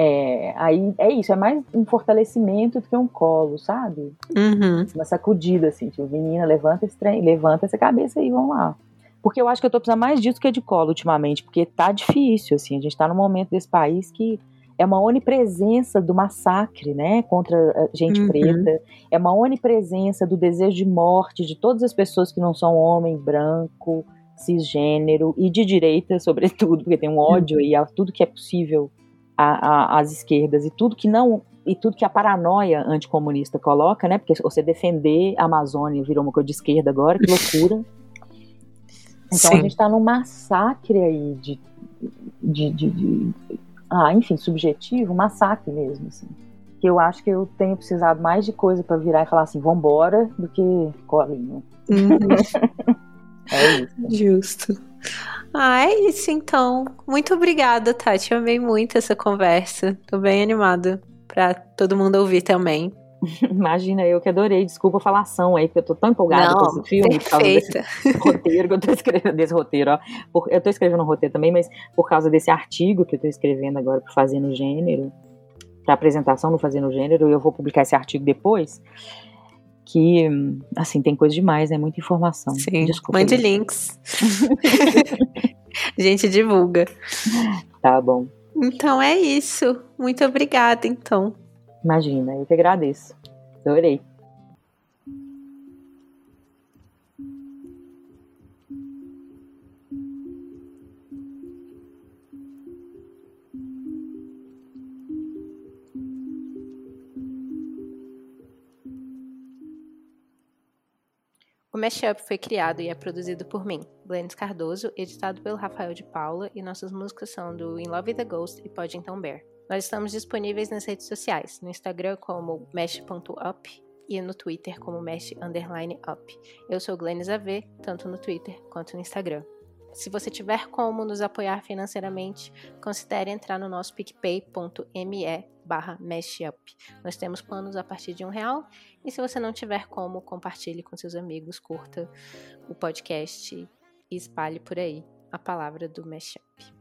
É, aí é isso, é mais um fortalecimento do que um colo, sabe? Uhum. Uma sacudida, assim, tipo, menina, levanta esse trem, levanta essa cabeça aí, vamos lá. Porque eu acho que eu tô precisando mais disso que de colo ultimamente, porque tá difícil, assim, a gente tá num momento desse país que é uma onipresença do massacre, né, contra gente uhum. preta, é uma onipresença do desejo de morte de todas as pessoas que não são homem branco, cisgênero e de direita, *laughs* sobretudo, porque tem um ódio aí a tudo que é possível às esquerdas e tudo que não e tudo que a paranoia anticomunista coloca, né? Porque você defender a Amazônia virou uma coisa de esquerda agora, que *laughs* loucura. Então Sim. a gente está num massacre aí de, de, de, de ah, enfim, subjetivo, massacre mesmo, assim. Que eu acho que eu tenho precisado mais de coisa para virar e falar assim, vambora, do que colinho. Uhum. *laughs* é isso. Justo. Ah, é isso então. Muito obrigada, Tati. Eu amei muito essa conversa. Tô bem animada para todo mundo ouvir também. *laughs* Imagina, eu que adorei. Desculpa a falação aí, porque eu tô tão empolgada Não, com esse filme. Perfeita. Por causa desse *laughs* roteiro que eu tô escrevendo, desse roteiro, ó. Por, eu tô escrevendo um roteiro também, mas por causa desse artigo que eu tô escrevendo agora para fazer no gênero, para apresentação no Fazer no Gênero, eu vou publicar esse artigo depois. Que, assim, tem coisa demais, né? Muita informação. Sim, Desculpa. Mande links. *laughs* A gente divulga. Tá bom. Então é isso. Muito obrigada, então. Imagina, eu que agradeço. Adorei. O Mashup foi criado e é produzido por mim, Glennis Cardoso, editado pelo Rafael de Paula, e nossas músicas são do In Love with the Ghost e Então Bear. Nós estamos disponíveis nas redes sociais, no Instagram como mesh.up e no Twitter como mesh_up. Eu sou Glennis AV, tanto no Twitter quanto no Instagram. Se você tiver como nos apoiar financeiramente, considere entrar no nosso picpay.me barra. Nós temos planos a partir de um real e se você não tiver como, compartilhe com seus amigos, curta o podcast e espalhe por aí a palavra do Meshup.